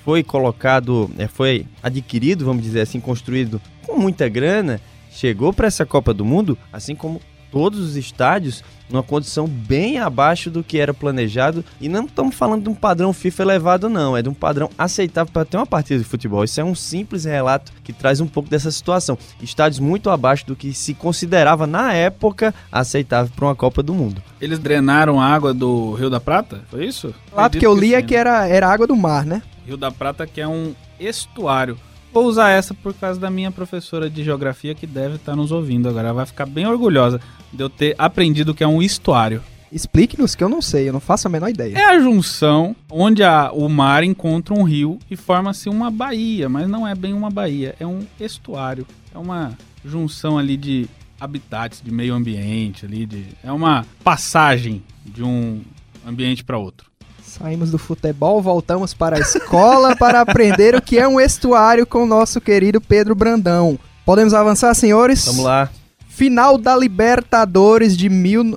foi colocado, é, foi adquirido, vamos dizer assim, construído com muita grana, chegou para essa Copa do Mundo, assim como todos os estádios, numa condição bem abaixo do que era planejado. E não estamos falando de um padrão FIFA elevado, não. É de um padrão aceitável para ter uma partida de futebol. Isso é um simples relato que traz um pouco dessa situação. Estádios muito abaixo do que se considerava na época aceitável para uma Copa do Mundo.
Eles drenaram a água do Rio da Prata? Foi isso?
O relato que eu li é que era, era água do mar, né?
Rio da Prata, que é um estuário. Vou usar essa por causa da minha professora de geografia que deve estar nos ouvindo agora. Ela vai ficar bem orgulhosa de eu ter aprendido o que é um estuário.
Explique-nos que eu não sei, eu não faço a menor ideia.
É a junção onde a- o mar encontra um rio e forma-se uma baía, mas não é bem uma baía, é um estuário. É uma junção ali de habitats, de meio ambiente ali, de, é uma passagem de um ambiente para outro.
Saímos do futebol, voltamos para a escola para aprender o que é um estuário com o nosso querido Pedro Brandão. Podemos avançar, senhores?
Vamos lá.
Final da Libertadores de mil...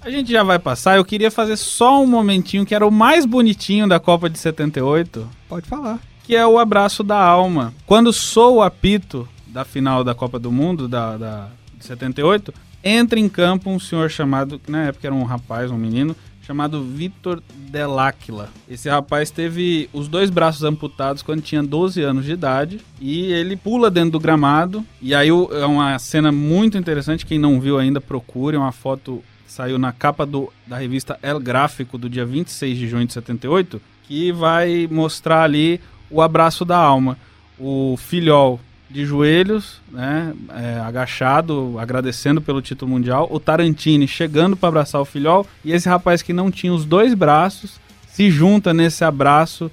A gente já vai passar, eu queria fazer só um momentinho que era o mais bonitinho da Copa de 78,
Pode falar.
que é o abraço da alma. Quando soa o apito da final da Copa do Mundo, da, da de 78, entra em campo um senhor chamado, que na época era um rapaz, um menino, chamado Vitor Deláquila. Esse rapaz teve os dois braços amputados quando tinha 12 anos de idade e ele pula dentro do gramado. E aí é uma cena muito interessante, quem não viu ainda procure, é uma foto saiu na capa do, da revista El Gráfico do dia 26 de junho de 78, que vai mostrar ali o abraço da alma. O filhol de joelhos, né, é, agachado, agradecendo pelo título mundial. O Tarantini chegando para abraçar o filhol e esse rapaz que não tinha os dois braços se junta nesse abraço,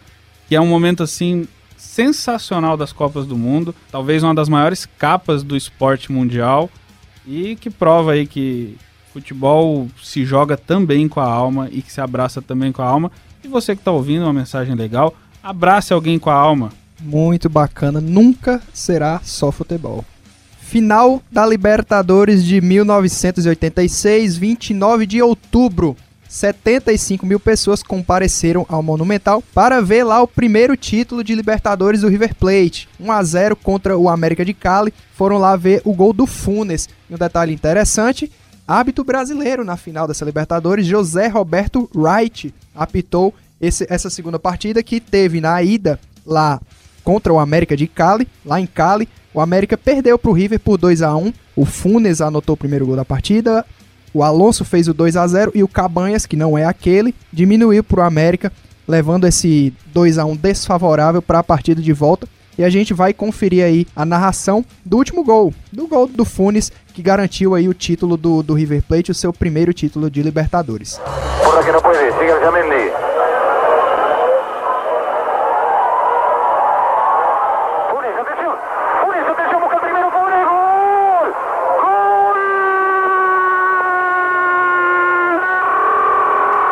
que é um momento assim sensacional das Copas do Mundo, talvez uma das maiores capas do esporte mundial e que prova aí que futebol se joga também com a alma e que se abraça também com a alma. E você que tá ouvindo, uma mensagem legal, abrace alguém com a alma.
Muito bacana, nunca será só futebol. Final da Libertadores de 1986, 29 de outubro. 75 mil pessoas compareceram ao Monumental para ver lá o primeiro título de Libertadores do River Plate. 1 a 0 contra o América de Cali. Foram lá ver o gol do Funes. E um detalhe interessante: hábito brasileiro na final dessa Libertadores, José Roberto Wright apitou esse- essa segunda partida que teve na ida lá contra o América de Cali, lá em Cali. O América perdeu para o River por 2 a 1 O Funes anotou o primeiro gol da partida. O Alonso fez o 2 a 0 e o Cabanhas, que não é aquele, diminuiu para o América, levando esse 2 a 1 desfavorável para a partida de volta. E a gente vai conferir aí a narração do último gol, do gol do Funes, que garantiu aí o título do, do River Plate, o seu primeiro título de Libertadores.
Porra que no puede, sigue el Jamendi. Funes, atención. Funes, atención, busca el primero, Funes, gol. Gol.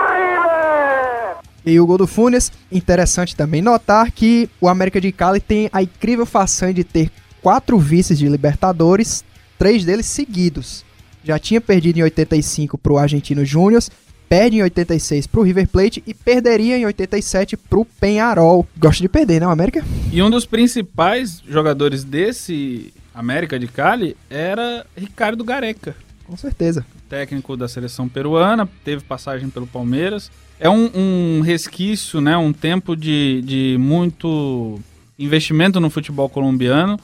River.
E o gol do Funes, interessante também notar que o América de Cali tem a incrível façanha de ter quatro vices de Libertadores, três deles seguidos. Já tinha perdido em 85 para o Argentino Júnior, perde em 86 para o River Plate e perderia em 87 para o Penharol. Gosta de perder, não, América?
E um dos principais jogadores desse América de Cali era Ricardo Gareca.
Com certeza.
técnico da seleção peruana, teve passagem pelo Palmeiras. É um, um resquício, né, um tempo de, de muito investimento no futebol colombiano,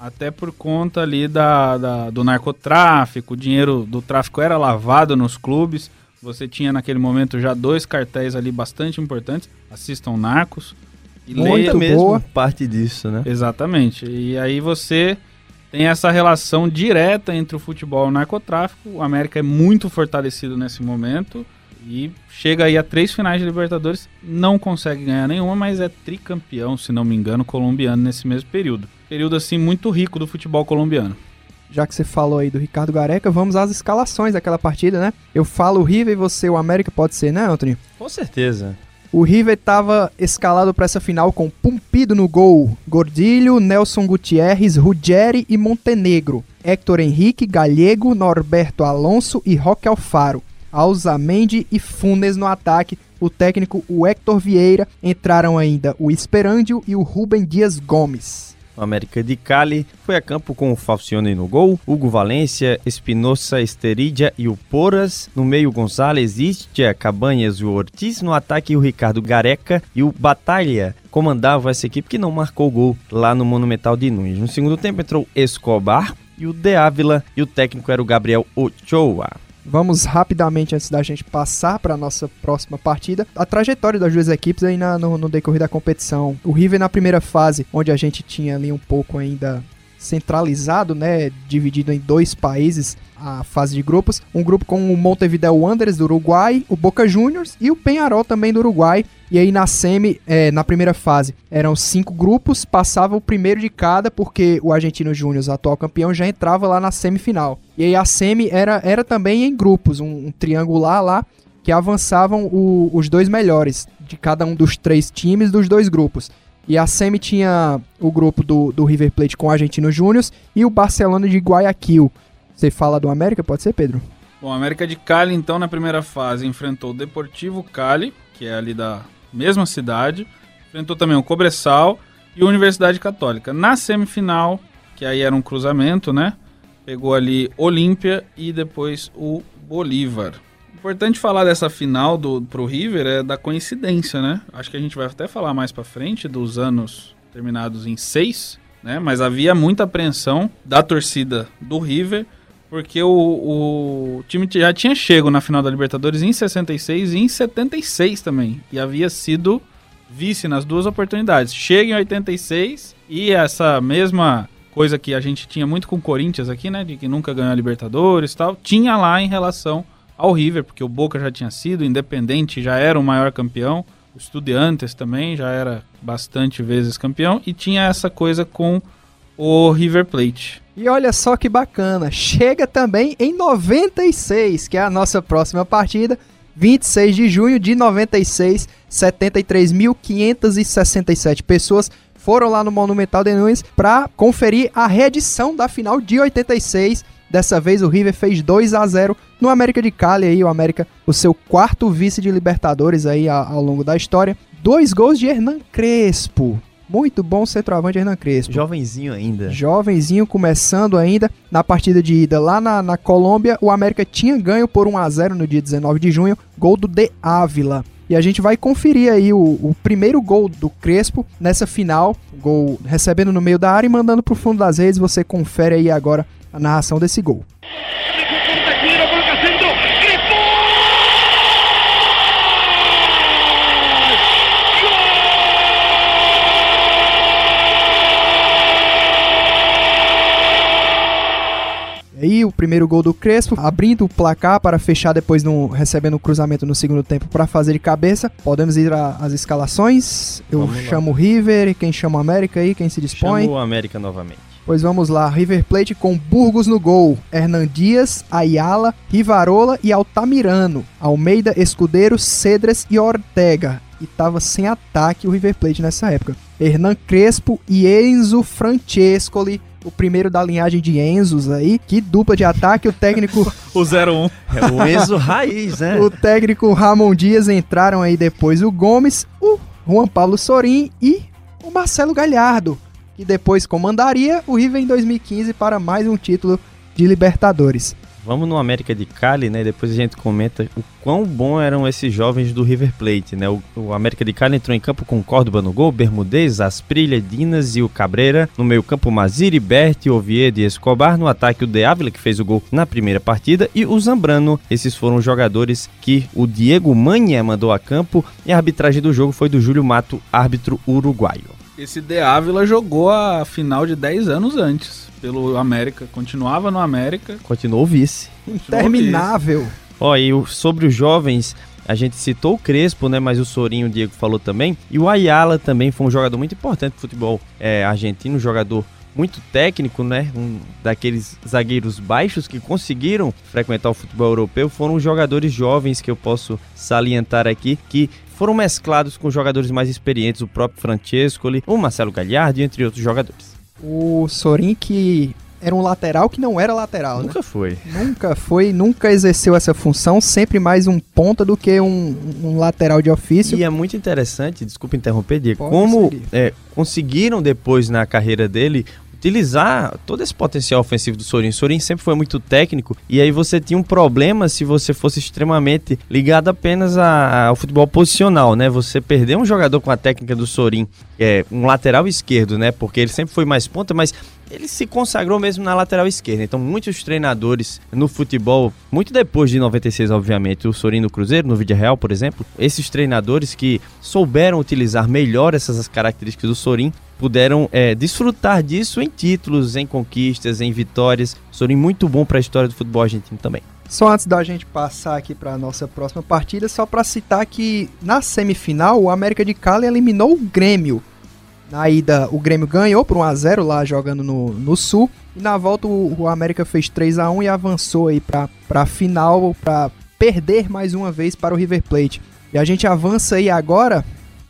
até por conta ali da, da- do narcotráfico, o dinheiro do tráfico era lavado nos clubes. Você tinha naquele momento já dois cartéis ali bastante importantes. Assistam Narcos. E
Muito
leia-
mesmo
boa.
parte disso, né?
Exatamente. E aí você tem essa relação direta entre o futebol e o narcotráfico. O América é muito fortalecido nesse momento e chega aí a três finais de Libertadores, não consegue ganhar nenhuma, mas é tricampeão, se não me engano, colombiano nesse mesmo período. Período assim muito rico do futebol colombiano.
Já que você falou aí do Ricardo Gareca, vamos às escalações daquela partida, né? Eu falo o River e você o América, pode ser, né, Anthony?
Com certeza.
O River estava escalado para essa final com Pumpido no gol, Gordilho, Nelson Gutierrez, Ruggeri e Montenegro, Héctor Henrique, Galego, Norberto Alonso e Roque Alfaro, Alzamendi e Funes no ataque. O técnico, o Héctor Vieira, entraram ainda o Esperandio e o Rubem Dias Gomes.
O América de Cali foi a campo com o Falcione no gol, Hugo Valência, Espinosa Esteridia e o Poras. No meio, Gonzalez, Istia, Cabanhas e o Ortiz. No ataque, o Ricardo Gareca e o Batalha comandavam essa equipe que não marcou gol lá no Monumental de Nunes. No segundo tempo entrou Escobar e o De Ávila e o técnico era o Gabriel Ochoa.
Vamos rapidamente, antes da gente passar para a nossa próxima partida, a trajetória das duas equipes aí na- no, no decorrer da competição. O River na primeira fase, onde a gente tinha ali um pouco ainda centralizado, né, dividido em dois países, a fase de grupos, um grupo com o Montevideo Wanderers do Uruguai, o Boca Juniors e o Penharol também do Uruguai. E aí na semi, é, na primeira fase, eram cinco grupos, passava o primeiro de cada, porque o Argentino Júnior, atual campeão, já entrava lá na semifinal. E aí a semi era, era também em grupos, um, um triangular lá, que avançavam o- os dois melhores de cada um dos três times dos dois grupos. E a semi tinha o grupo do, do River Plate com o Argentino Júnior e o Barcelona de Guayaquil. Você fala do América? Pode ser, Pedro?
Bom, a América de Cali, então, na primeira fase, enfrentou o Deportivo Cali, que é ali da mesma cidade. Enfrentou também o Cobressal e a Universidade Católica. Na semifinal, que aí era um cruzamento, né? Pegou ali Olímpia e depois o Bolívar. Importante falar dessa final do, pro River é da coincidência, né? Acho que a gente vai até falar mais pra frente dos anos terminados em seis, né? Mas havia muita apreensão da torcida do River porque o, o time já tinha chego na final da Libertadores em 66 e em 76 também. E havia sido vice nas duas oportunidades. Chega em 86 e essa mesma coisa que a gente tinha muito com o Corinthians aqui, né? De que nunca ganhou a Libertadores e tal. Tinha lá em relação ao River, porque o Boca já tinha sido, Independente já era o maior campeão. O Estudiantes também já era bastante vezes campeão. E tinha essa coisa com o River Plate.
E olha só que bacana, chega também em 96, que é a nossa próxima partida, 26 de junho de 96, 73.567 pessoas foram lá no Monumental de Nunes para conferir a reedição da final de 86. Dessa vez o River fez 2 a 0 no América de Cali aí, o América, o seu quarto vice de Libertadores aí ao longo da história. Dois gols de Hernan Crespo. Muito bom centroavante Hernan Crespo.
Jovenzinho ainda.
Jovenzinho começando ainda na partida de ida lá na, na Colômbia. O América tinha ganho por 1 a 0 no dia 19 de junho, gol do De Ávila. E a gente vai conferir aí o, o primeiro gol do Crespo nessa final. Gol recebendo no meio da área e mandando pro fundo das redes. Você confere aí agora a narração desse gol. E aí o primeiro gol do Crespo, abrindo o placar para fechar depois no, recebendo o cruzamento no segundo tempo para fazer de cabeça. Podemos ir às escalações. Eu
Vamos
chamo o River, quem chama o América aí, quem se dispõe.
Chama o América novamente.
Pois vamos lá, River Plate com Burgos no gol, Hernan Dias, Ayala, Rivarola e Altamirano, Almeida, Escudeiro, Cedras e Ortega. E tava sem ataque o River Plate nessa época. Hernan Crespo e Enzo Francescoli, o primeiro da linhagem de Enzos aí. Que dupla de ataque, o técnico
O 01.
É o Enzo Raiz, né?
o técnico Ramon Dias entraram aí depois o Gomes, o Juan Paulo Sorin e o Marcelo Galhardo, que depois comandaria o River em 2015 para mais um título de Libertadores.
Vamos no América de Cali, né? Depois a gente comenta o quão bom eram esses jovens do River Plate, né? O, o América de Cali entrou em campo com Córdoba no gol, Bermudez, Asprilha, Dinas e o Cabreira. No meio campo, Maziri, Berti, Oviedo e Escobar. No ataque, o De Ávila, que fez o gol na primeira partida. E o Zambrano. Esses foram os jogadores que o Diego Manha mandou a campo. E a arbitragem do jogo foi do Júlio Mato, árbitro uruguaio.
Esse De Ávila jogou a final de 10 anos antes pelo América. Continuava no América.
Continuou vice.
Interminável.
Ó, e o- sobre os jovens, a gente citou o Crespo, né? Mas o Sorinho, o Diego falou também. E o Ayala também foi um jogador muito importante do futebol é, argentino, um jogador muito técnico, né? Um daqueles zagueiros baixos que conseguiram frequentar o futebol europeu. Foram os jogadores jovens que eu posso salientar aqui, que foram mesclados com jogadores mais experientes, o próprio Francescoli, o Marcelo Gagliardi, entre outros jogadores.
O Sorin que era um lateral que não era lateral, né?
Nunca foi.
Nunca foi, nunca exerceu essa função, sempre mais um ponta do que um, um lateral de ofício.
E é muito interessante, desculpa interromper, Diego,
Pode
como é, conseguiram depois na carreira dele utilizar todo esse potencial ofensivo do Sorin. O Sorin sempre foi muito técnico e aí você tinha um problema se você fosse extremamente ligado apenas a- ao futebol posicional, né? Você perder um jogador com a técnica do Sorin, é, um lateral esquerdo, né? Porque ele sempre foi mais ponta, mas ele se consagrou mesmo na lateral esquerda. Então, muitos treinadores no futebol, muito depois de 96, obviamente, o Sorin no Cruzeiro, no Vídeo Real, por exemplo, esses treinadores que souberam utilizar melhor essas características do Sorin puderam é, desfrutar disso em títulos, em conquistas, em vitórias. Sorin muito bom para a história do futebol argentino também.
Só antes da gente passar aqui para nossa próxima partida, só para citar que na semifinal o América de Cali eliminou o Grêmio. Na ida, o Grêmio ganhou por 1 a 0 lá jogando no, no Sul. E na volta, o, o América fez 3 a 1 e avançou aí para a final, para perder mais uma vez para o River Plate. E a gente avança aí agora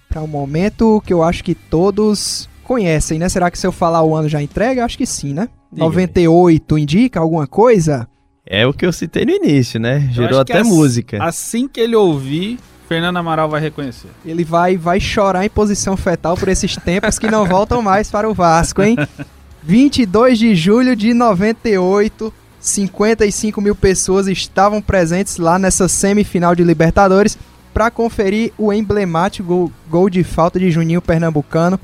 para um momento que eu acho que todos conhecem, né? Será que se eu falar o ano já entrega? Acho que sim, né?
Diga-me.
98 indica alguma coisa?
É o que eu citei no início, né? Gerou até
ass-
música.
Assim que ele ouvir, Fernando Amaral vai reconhecer.
Ele vai, vai chorar em posição fetal por esses tempos que não voltam mais para o Vasco, hein? 22 de julho de 98, 55 mil pessoas estavam presentes lá nessa semifinal de Libertadores para conferir o emblemático gol, gol de falta de Juninho Pernambucano.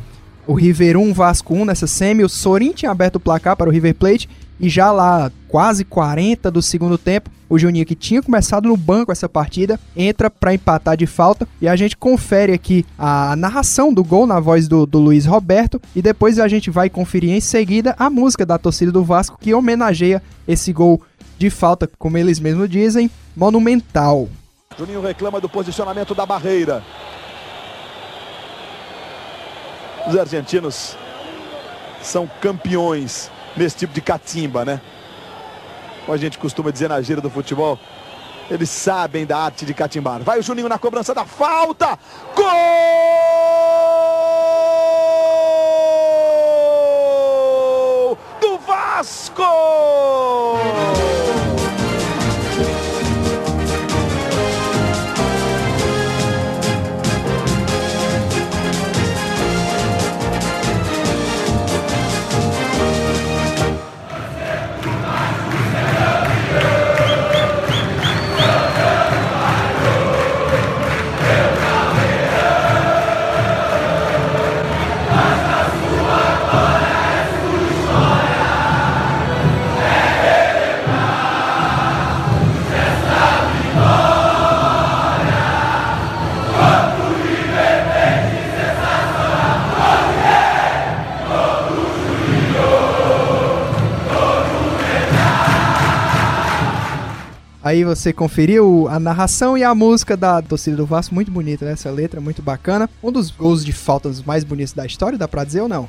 O River 1, Vasco 1 nessa semi. O Sorin tinha aberto o placar para o River Plate e já lá, quase 40 do segundo tempo, o Juninho, que tinha começado no banco essa partida, entra para empatar de falta. E a gente confere aqui a narração do gol na voz do, do Luiz Roberto. E depois a gente vai conferir em seguida a música da torcida do Vasco, que homenageia esse gol de falta, como eles mesmos dizem, monumental.
Juninho reclama do posicionamento da barreira. Os argentinos são campeões nesse tipo de catimba, né? Como a gente costuma dizer na gira do futebol, Eles sabem da arte de catimbar. Vai o Juninho na cobrança da falta. Gol do Vasco!
Aí você conferiu a narração e a música da torcida do Vasco, muito bonita, né? Essa letra, muito bacana. Um dos gols de faltas mais bonitos da história, dá pra dizer ou não?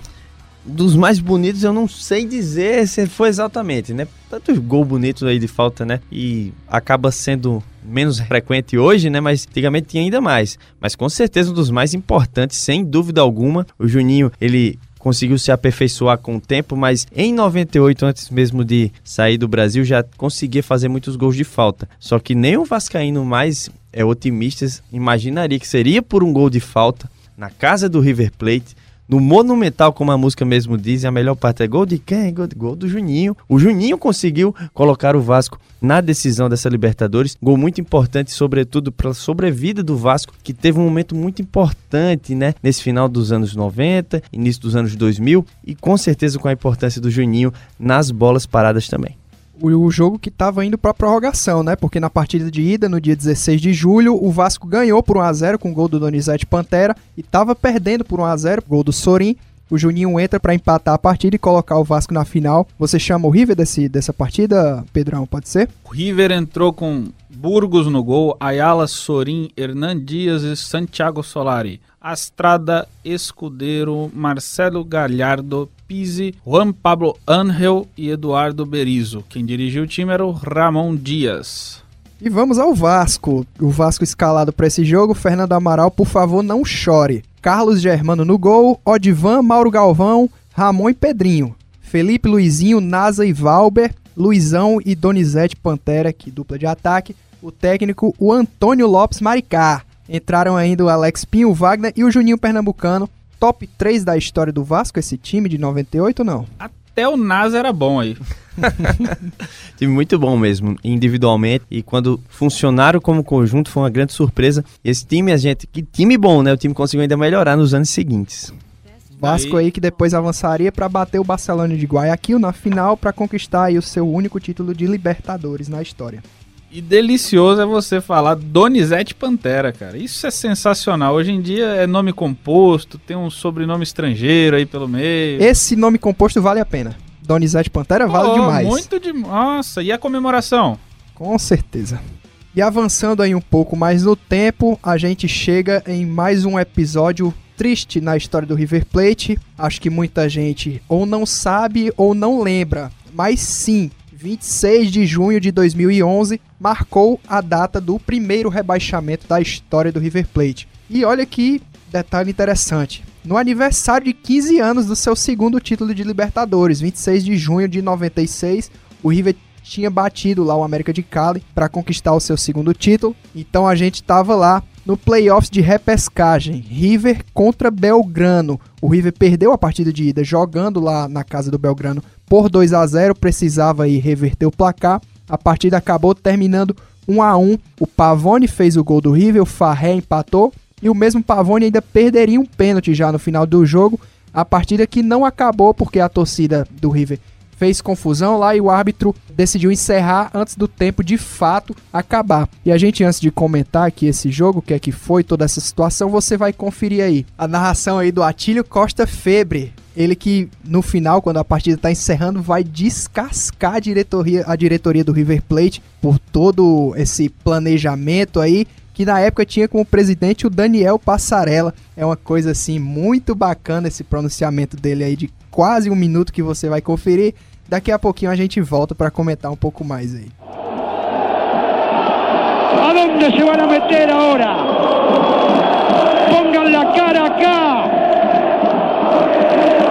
Dos mais bonitos eu não sei dizer se foi exatamente, né? Tantos gols bonitos aí de falta, né? E acaba sendo menos frequente hoje, né? Mas antigamente tinha ainda mais. Mas com certeza um dos mais importantes, sem dúvida alguma. O Juninho, ele conseguiu se aperfeiçoar com o tempo, mas em 98, antes mesmo de sair do Brasil, já conseguia fazer muitos gols de falta. Só que nem o Vascaíno mais é, otimistas imaginaria que seria por um gol de falta na casa do River Plate. No Monumental, como a música mesmo diz, a melhor parte é gol de quem? Gol, gol do Juninho. O Juninho conseguiu colocar o Vasco na decisão dessa Libertadores. Gol muito importante, sobretudo pela sobrevida do Vasco, que teve um momento muito importante, né? Nesse final dos anos 90, início dos anos 2000 e com certeza com a importância do Juninho nas bolas paradas também
o jogo que estava indo para prorrogação, né? Porque na partida de ida, no dia 16 de julho, o Vasco ganhou por 1 a 0 com o gol do Donizete Pantera e estava perdendo por 1 a 0, gol do Sorin. O Juninho entra para empatar a partida e colocar o Vasco na final. Você chama o River desse, dessa partida, Pedrão, pode ser?
O River entrou com Burgos no gol, Ayala, Sorin, Hernan Dias e Santiago Solari. Astrada, Escudeiro, Marcelo Galhardo, Pise, Juan Pablo Angel e Eduardo Berizzo. Quem dirigiu o time era o Ramon Dias.
E vamos ao Vasco. O Vasco escalado para esse jogo, Fernando Amaral, por favor, não chore. Carlos Germano no gol, Odivan, Mauro Galvão, Ramon e Pedrinho. Felipe Luizinho, Nasa e Valber, Luizão e Donizete Pantera, que dupla de ataque. O técnico, o Antônio Lopes Maricá. Entraram ainda o Alex Pinho, o Wagner e o Juninho Pernambucano top 3 da história do Vasco, esse time de 98 ou não?
Até o Nas era bom aí.
time muito bom mesmo, individualmente. E quando funcionaram como conjunto, foi uma grande surpresa. Esse time, a gente, que time bom, né? O time conseguiu ainda melhorar nos anos seguintes.
Vasco aí que depois avançaria para bater o Barcelona de Guayaquil na final para conquistar aí o seu único título de Libertadores na história.
E delicioso é você falar Donizete Pantera, cara. Isso é sensacional. Hoje em dia é nome composto, tem um sobrenome estrangeiro aí pelo meio.
Esse nome composto vale a pena. Donizete Pantera vale oh, demais.
Muito de... Nossa, e a comemoração?
Com certeza. E avançando aí um pouco mais no tempo, a gente chega em mais um episódio triste na história do River Plate. Acho que muita gente ou não sabe ou não lembra. Mas sim, 26 de junho de 2011 marcou a data do primeiro rebaixamento da história do River Plate. E olha que detalhe interessante. No aniversário de 15 anos do seu segundo título de Libertadores, 26 de junho de 96, o River tinha batido lá o América de Cali para conquistar o seu segundo título. Então a gente estava lá no playoffs de repescagem, River contra Belgrano. O River perdeu a partida de ida jogando lá na casa do Belgrano por 2 a 0 precisava aí reverter o placar. A partida acabou terminando 1 a 1 O Pavone fez o gol do River, o Farré empatou. E o mesmo Pavone ainda perderia um pênalti já no final do jogo. A partida que não acabou porque a torcida do River fez confusão lá e o árbitro decidiu encerrar antes do tempo de fato acabar. E a gente, antes de comentar aqui esse jogo, o que é que foi toda essa situação, você vai conferir aí a narração aí do Atílio Costa Febre. Ele que no final, quando a partida está encerrando, vai descascar a diretoria, a diretoria do River Plate por todo esse planejamento aí que na época tinha como presidente o Daniel Passarella. É uma coisa assim muito bacana esse pronunciamento dele aí de quase um minuto que você vai conferir. Daqui a pouquinho a gente volta para comentar um pouco mais aí.
¿A dónde se a meter ahora? Pongan la cara acá.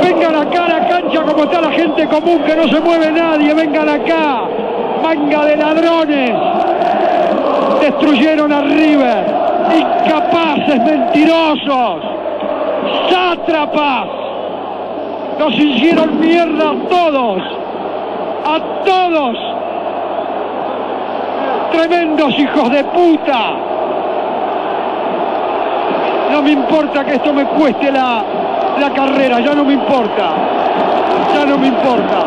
Vengan acá a la cancha como está la gente común, que no se mueve nadie. Vengan acá. Manga de ladrones. Destruyeron a River. Incapaces, mentirosos. Sátrapas. Nos hicieron mierda a todos. A todos. Tremendos hijos de puta. No me importa que esto me cueste la, la carreira, já não me importa. Já não me importa.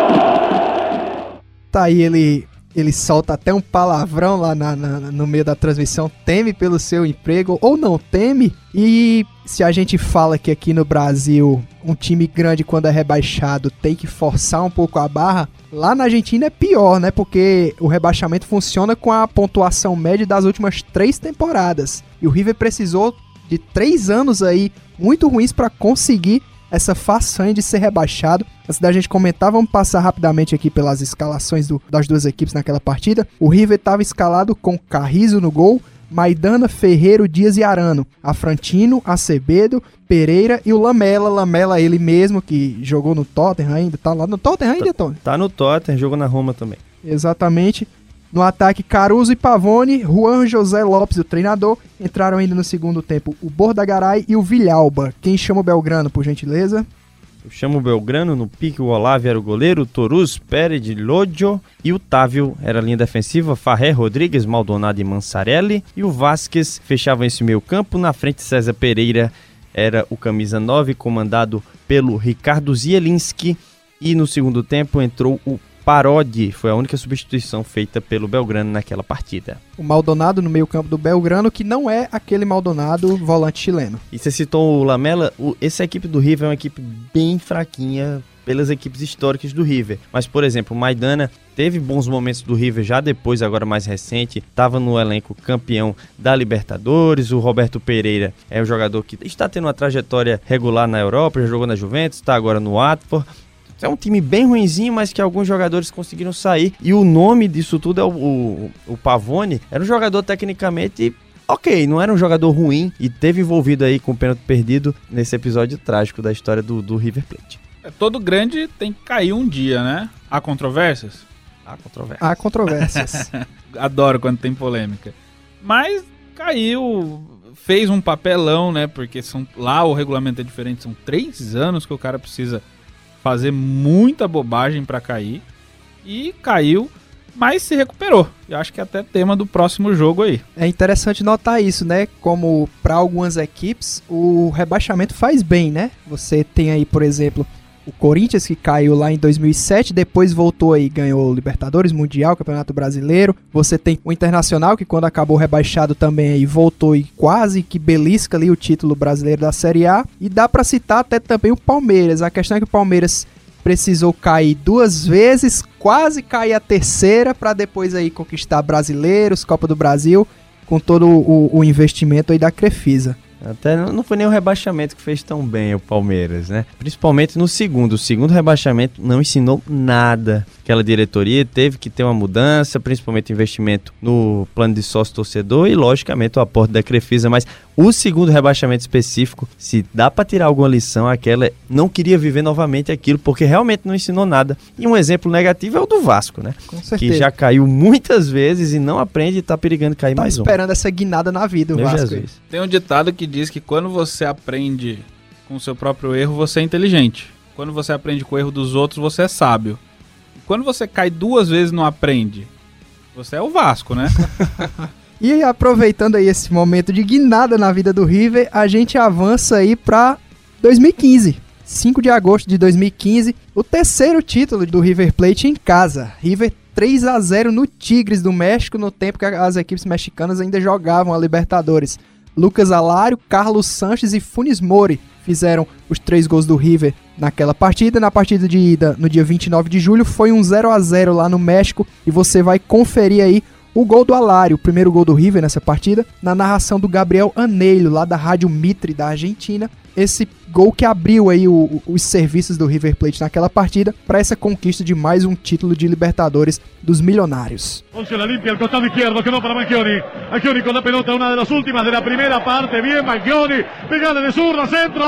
Tá aí, ele, ele solta até um palavrão lá na- na- no meio da transmissão. Teme pelo seu emprego ou não teme. E se a gente fala que aqui no Brasil um time grande, quando é rebaixado, tem que forçar um pouco a barra, lá na Argentina é pior, né? Porque o rebaixamento funciona com a pontuação média das últimas três temporadas. E o River precisou de três anos aí muito ruins para conseguir essa façanha de ser rebaixado. Antes da gente comentar, vamos passar rapidamente aqui pelas escalações do- das duas equipes naquela partida. O River estava escalado com Carrizo no gol, Maidana, Ferreiro, Dias e Arano, Afrantino, Acebedo, Pereira e o Lamela. Lamela, ele mesmo, que jogou no Tottenham ainda, tá lá no Tottenham ainda, Tony?
Tá no Tottenham, jogou na Roma também.
Exatamente. No ataque, Caruso e Pavone, Juan José Lopes, o treinador. Entraram ainda no segundo tempo o Bordagaray e o Vilhalba. Quem chama o Belgrano, por gentileza?
Eu chamo o Belgrano, no pique o Olavo era o goleiro, Torus, Pérez, Lodio e o Távio era a linha defensiva, Farré, Rodrigues, Maldonado e Mansarelli e o Vasquez fechava esse meio campo, na frente César Pereira era o camisa 9, comandado pelo Ricardo Zielinski e no segundo tempo entrou o Parodi, foi a única substituição feita pelo Belgrano naquela partida.
O Maldonado no meio-campo do Belgrano, que não é aquele Maldonado volante chileno.
E você citou o Lamela, o- essa equipe do River é uma equipe bem fraquinha pelas equipes históricas do River. Mas, por exemplo, o Maidana teve bons momentos do River já depois, agora mais recente, estava no elenco campeão da Libertadores. O Roberto Pereira é um jogador que está tendo uma trajetória regular na Europa, já jogou na Juventus, está agora no Watford. É um time bem ruinzinho, mas que alguns jogadores conseguiram sair. E o nome disso tudo é o, o, o Pavone. Era um jogador tecnicamente ok, não era um jogador ruim e teve envolvido aí com o pênalti perdido nesse episódio trágico da história do, do River Plate.
É, Todo grande tem que cair um dia, né? Há controvérsias?
Há controvérsia.
Há controvérsias.
Adoro quando tem polêmica. Mas caiu, fez um papelão, né? Porque são, lá o regulamento é diferente. São três anos que o cara precisa fazer muita bobagem pra cair. E caiu, mas se recuperou. Eu acho que é até tema do próximo jogo aí.
É interessante notar isso, né? Como para algumas equipes o rebaixamento faz bem, né? Você tem aí, por exemplo, o Corinthians que caiu lá em 2007, depois voltou aí, ganhou Libertadores, Mundial, Campeonato Brasileiro. Você tem o Internacional que quando acabou rebaixado também aí voltou e quase que belisca ali o título brasileiro da Série A. E dá para citar até também o Palmeiras. A questão é que o Palmeiras precisou cair duas vezes, quase cair a terceira para depois aí conquistar brasileiros, Copa do Brasil, com todo o, o investimento aí da Crefisa.
Até não foi nem o rebaixamento que fez tão bem o Palmeiras, né? Principalmente no segundo. O segundo rebaixamento não ensinou nada. Aquela diretoria teve que ter uma mudança, principalmente investimento no plano de sócio torcedor e, logicamente, o aporte da Crefisa. Mas o segundo rebaixamento específico, se dá pra tirar alguma lição, aquela não queria viver novamente aquilo, porque realmente não ensinou nada. E um exemplo negativo é o do Vasco, né?
Com
Que
certeza.
já caiu muitas vezes e não aprende e tá perigando cair
tá
mais um.
esperando essa guinada na vida, o
Meu
Vasco.
Jesus.
Tem um ditado que diz que quando você aprende com o seu próprio erro, você é inteligente. Quando você aprende com o erro dos outros, você é sábio. E quando você cai duas vezes e não aprende, você é o Vasco, né?
E aproveitando aí esse momento de guinada na vida do River, a gente avança aí pra 2015. 5 de agosto de 2015, o terceiro título do River Plate em casa. River 3 a 0 no Tigres do México, no tempo que as equipes mexicanas ainda jogavam a Libertadores. Lucas Alário, Carlos Sanches e Funes Mori fizeram os três gols do River naquela partida. Na partida de ida, no dia 29 de julho, foi um 0 a 0 lá no México e você vai conferir aí o gol do Alário, o primeiro gol do River nessa partida, na narração do Gabriel Aneilo, lá da Rádio Mitre da Argentina. Esse gol que abriu aí o- os serviços do River Plate naquela partida para essa conquista de mais um título de Libertadores dos milionários.
La limpia al costado izquierdo, quedó para Mangioni. Mangioni con la pelota, una de las últimas de la primera parte. Bien, Mangioni. Pegale de zurda, centro.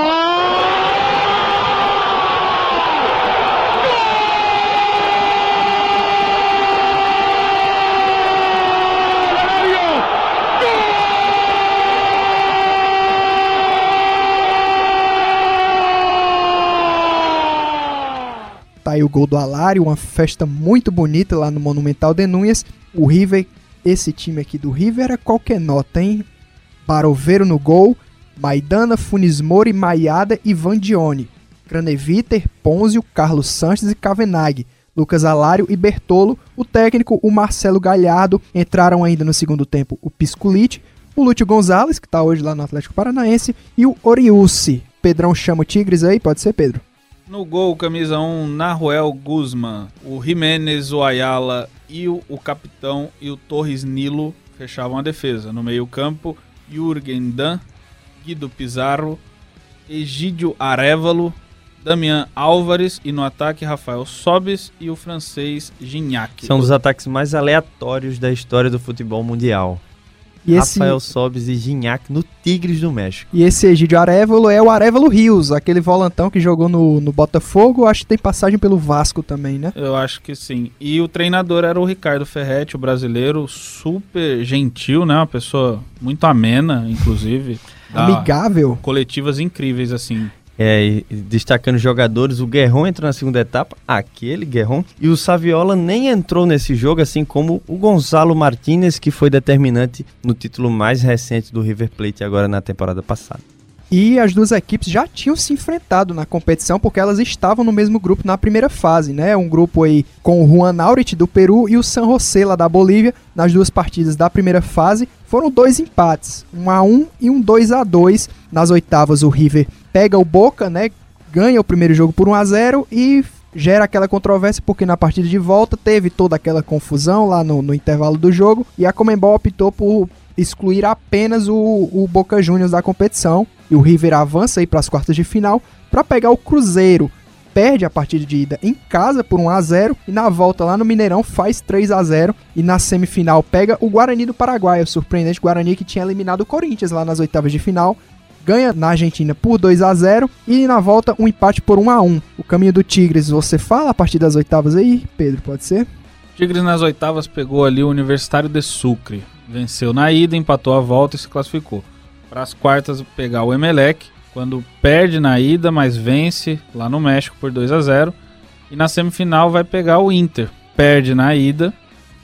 Tá aí o gol do Alário, uma festa muito bonita lá no Monumental de Núñez. O River, esse time aqui do River era qualquer nota, hein? Baroveiro no gol, Maidana, Funes Mori, Maiada e Vandione. Craneviter, Ponzio, Carlos Sanches e Cavenaghi. Lucas Alário e Bertolo. O técnico, o Marcelo Galhardo. Entraram ainda no segundo tempo o Piscolite, o Lúcio Gonzalez, que tá hoje lá no Atlético Paranaense, e o Oriusi. Pedrão chama o Tigres aí, pode ser, Pedro?
No gol, camisa 1, Naruel Guzman, o Jiménez, o Ayala e o, o capitão e o Torres Nilo fechavam a defesa. No meio-campo, Jürgen Dan, Guido Pizarro, Egídio Arevalo, Damian Álvares e no ataque, Rafael Sobis e o francês Gignac.
São dos ataques mais aleatórios da história do futebol mundial.
E esse-
Rafael Sobis e Gignac no Tigres do México.
E esse Egídio Arevalo é o Arevalo Rios, aquele volantão que jogou no, no Botafogo, acho que tem passagem pelo Vasco também, né?
Eu acho que sim. E o treinador era o Ricardo Ferretti, o brasileiro, super gentil, né? Uma pessoa muito amena, inclusive.
Amigável.
Coletivas incríveis, assim.
É, destacando jogadores, o Guerron entrou na segunda etapa, aquele Guerron, e o Saviola nem entrou nesse jogo, assim como o Gonzalo Martinez, que foi determinante no título mais recente do River Plate agora na temporada passada.
E as duas equipes já tinham se enfrentado na competição porque elas estavam no mesmo grupo na primeira fase, né? Um grupo aí com o Juan Aurit do Peru e o San José lá da Bolívia. Nas duas partidas da primeira fase foram dois empates, um a 1 e um 2 a 2. Nas oitavas o River pega o Boca, né? Ganha o primeiro jogo por 1 a 0 e gera aquela controvérsia porque na partida de volta teve toda aquela confusão lá no, no intervalo do jogo e a Comembol optou por excluir apenas o, o Boca Juniors da competição e o River avança aí para as quartas de final para pegar o Cruzeiro. Perde a partida de ida em casa por 1 a 0 e na volta lá no Mineirão faz 3 a 0 e na semifinal pega o Guarani do Paraguai, o surpreendente Guarani que tinha eliminado o Corinthians lá nas oitavas de final. Ganha na Argentina por 2 a 0 e na volta um empate por 1 a 1. O caminho do Tigres, você fala a partir das oitavas aí, Pedro, pode ser?
Tigres nas oitavas pegou ali o Universitário de Sucre. Venceu na ida, empatou a volta e se classificou. Para as quartas pegar o Emelec, quando perde na ida, mas vence lá no México por 2 a 0 E na semifinal vai pegar o Inter. Perde na ida,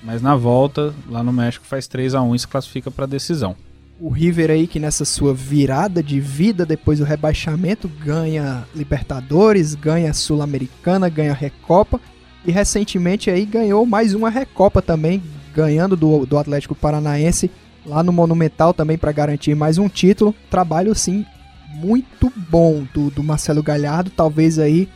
mas na volta lá no México faz 3 a 1 e se classifica para a decisão.
O River aí que nessa sua virada de vida depois do rebaixamento ganha Libertadores, ganha Sul-Americana, ganha Recopa e recentemente aí ganhou mais uma Recopa também, ganhando do, do Atlético Paranaense lá no Monumental também para garantir mais um título. Trabalho sim muito bom do, do Marcelo Galhardo, talvez aí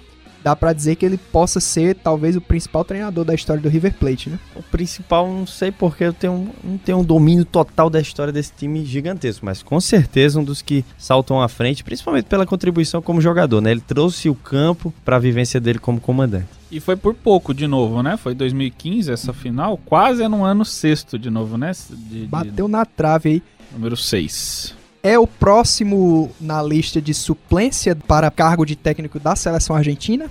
dá pra dizer que ele possa ser talvez o principal treinador da história do River Plate, né?
O principal, não sei porque eu tenho, não tenho um domínio total da história desse time gigantesco, mas com certeza um dos que saltam à frente, principalmente pela contribuição como jogador, né? Ele trouxe o campo para a vivência dele como comandante.
E foi por pouco de novo, né? Foi 2015 essa final, quase é no ano sexto de novo, né? De, de
Bateu na trave aí.
número 6.
É o próximo na lista de suplência para cargo de técnico da seleção argentina.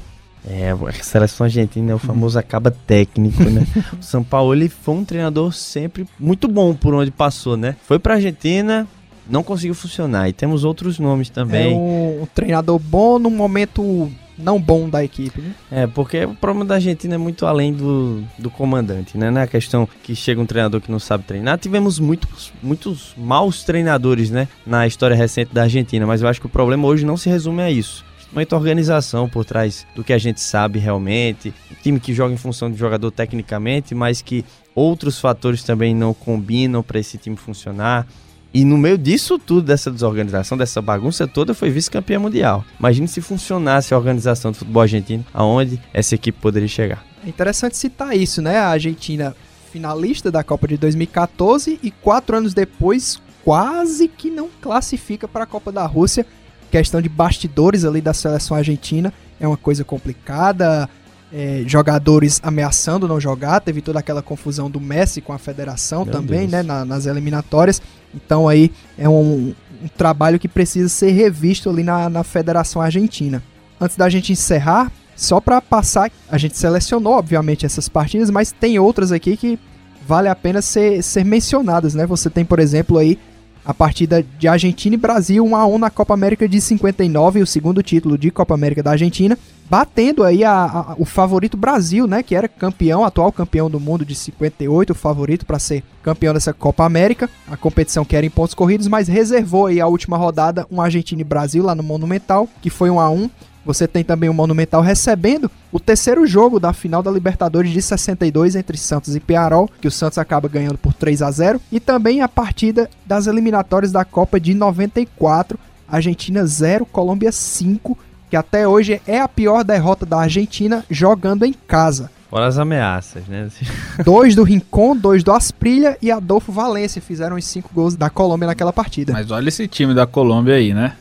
É, a seleção argentina é o famoso acaba técnico, né? o São Paulo ele foi um treinador sempre muito bom por onde passou, né? Foi pra Argentina, não conseguiu funcionar. E temos outros nomes
É
também.
um, um treinador bom num momento não bom da equipe. Né?
É, porque o problema da Argentina é muito além do, do comandante, né? Não é a questão que chega um treinador que não sabe treinar. Tivemos muitos, muitos maus treinadores, né? Na história recente da Argentina, mas eu acho que o problema hoje não se resume a isso. Muita organização por trás do que a gente sabe realmente. Um time que joga em função do jogador tecnicamente, mas que outros fatores também não combinam para esse time funcionar. E no meio disso tudo, dessa desorganização, dessa bagunça toda, foi vice-campeã mundial. Imagine se funcionasse a organização do futebol argentino, aonde essa equipe poderia chegar.
É interessante citar isso, né? A Argentina finalista da Copa de 2014 e quatro anos depois quase que não classifica para a Copa da Rússia. questão de bastidores ali da seleção argentina é uma coisa complicada. É, jogadores ameaçando não jogar, teve toda aquela confusão do Messi com a federação
Meu
também,
Deus.
né, na- nas eliminatórias. Então aí é um, um trabalho que precisa ser revisto ali na, na Federação Argentina. Antes da gente encerrar, só para passar, a gente selecionou obviamente essas partidas, mas tem outras aqui que vale a pena ser, ser mencionadas, né? Você tem, por exemplo, aí a partida de Argentina e Brasil 1 a 1 na Copa América de 59, o segundo título de Copa América da Argentina, batendo aí a- a- o favorito Brasil, né, que era campeão, atual campeão do mundo de 58, o favorito para ser campeão dessa Copa América, a competição que era em pontos corridos, mas reservou aí a última rodada um Argentina e Brasil lá no Monumental, que foi 1 a 1. Você tem também o Monumental recebendo o terceiro jogo da final da Libertadores de 62 entre Santos e Pearol, que o Santos acaba ganhando por 3 a 0, e também a partida das eliminatórias da Copa de 94, Argentina 0, Colômbia 5, que até hoje é a pior derrota da Argentina jogando em casa.
Fora as ameaças, né?
Dois do Rincon, dois do Asprilha e Adolfo Valência fizeram os cinco gols da Colômbia naquela partida.
Mas olha esse time da Colômbia aí, né?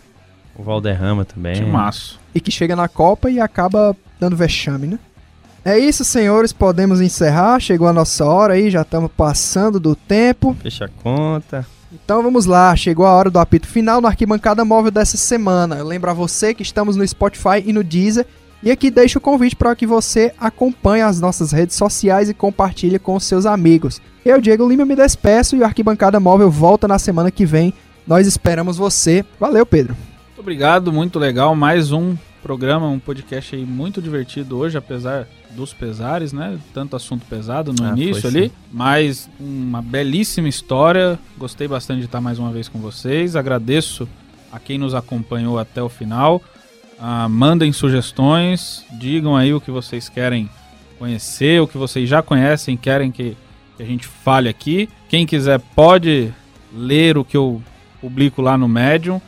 O Valderrama também.
Timaço.
e que chega na Copa e acaba dando vexame, né? É isso, senhores, podemos encerrar. Chegou a nossa hora aí, já estamos passando do tempo.
Fecha a conta.
Então vamos lá, chegou a hora do apito final no Arquibancada Móvel dessa semana. Eu lembro a você que estamos no Spotify e no Deezer. E aqui deixo o convite para que você acompanhe as nossas redes sociais e compartilhe com os seus amigos. Eu, Diego Lima, me despeço e o Arquibancada Móvel volta na semana que vem. Nós esperamos você. Valeu, Pedro.
Muito obrigado, muito legal. Mais um programa, um podcast aí muito divertido hoje, apesar dos pesares, né? Tanto assunto pesado no
Ah,
início ali,
sim.
mas uma belíssima história. Gostei bastante de estar mais uma vez com vocês. Agradeço a quem nos acompanhou até o final. Ah, mandem sugestões, digam aí o que vocês querem conhecer, o que vocês já conhecem, querem que, que a gente fale aqui. Quem quiser pode ler o que eu publico lá no Medium.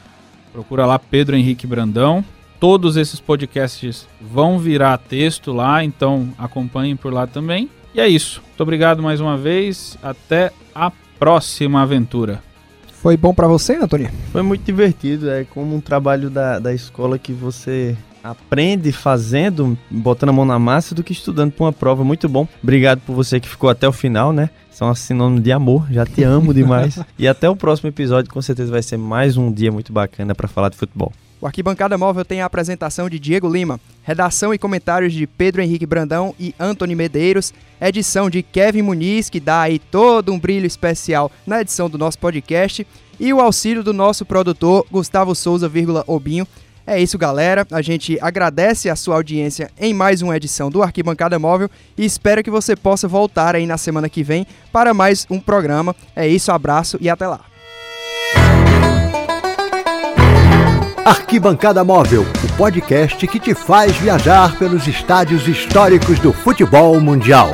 Procura lá Pedro Henrique Brandão. Todos esses podcasts vão virar texto lá, então acompanhem por lá também. E é isso. Muito obrigado mais uma vez. Até a próxima aventura.
Foi bom para você, Antônio?
Foi muito divertido, é como um trabalho da, da escola que você aprende fazendo, botando a mão na massa, do que estudando para uma prova. Muito bom. Obrigado por você que ficou até o final, né? São um sinônimo de amor, já te amo demais. e até o próximo episódio, com certeza vai ser mais um dia muito bacana para falar de futebol.
O Arquibancada Móvel tem a apresentação de Diego Lima, redação e comentários de Pedro Henrique Brandão e Antony Medeiros, edição de Kevin Muniz, que dá aí todo um brilho especial na edição do nosso podcast, e o auxílio do nosso produtor Gustavo Souza, Obinho. É isso, galera. A gente agradece a sua audiência em mais uma edição do Arquibancada Móvel e espera que você possa voltar aí na semana que vem para mais um programa. É isso, abraço e até lá.
Arquibancada Móvel, o podcast que te faz viajar pelos estádios históricos do futebol mundial.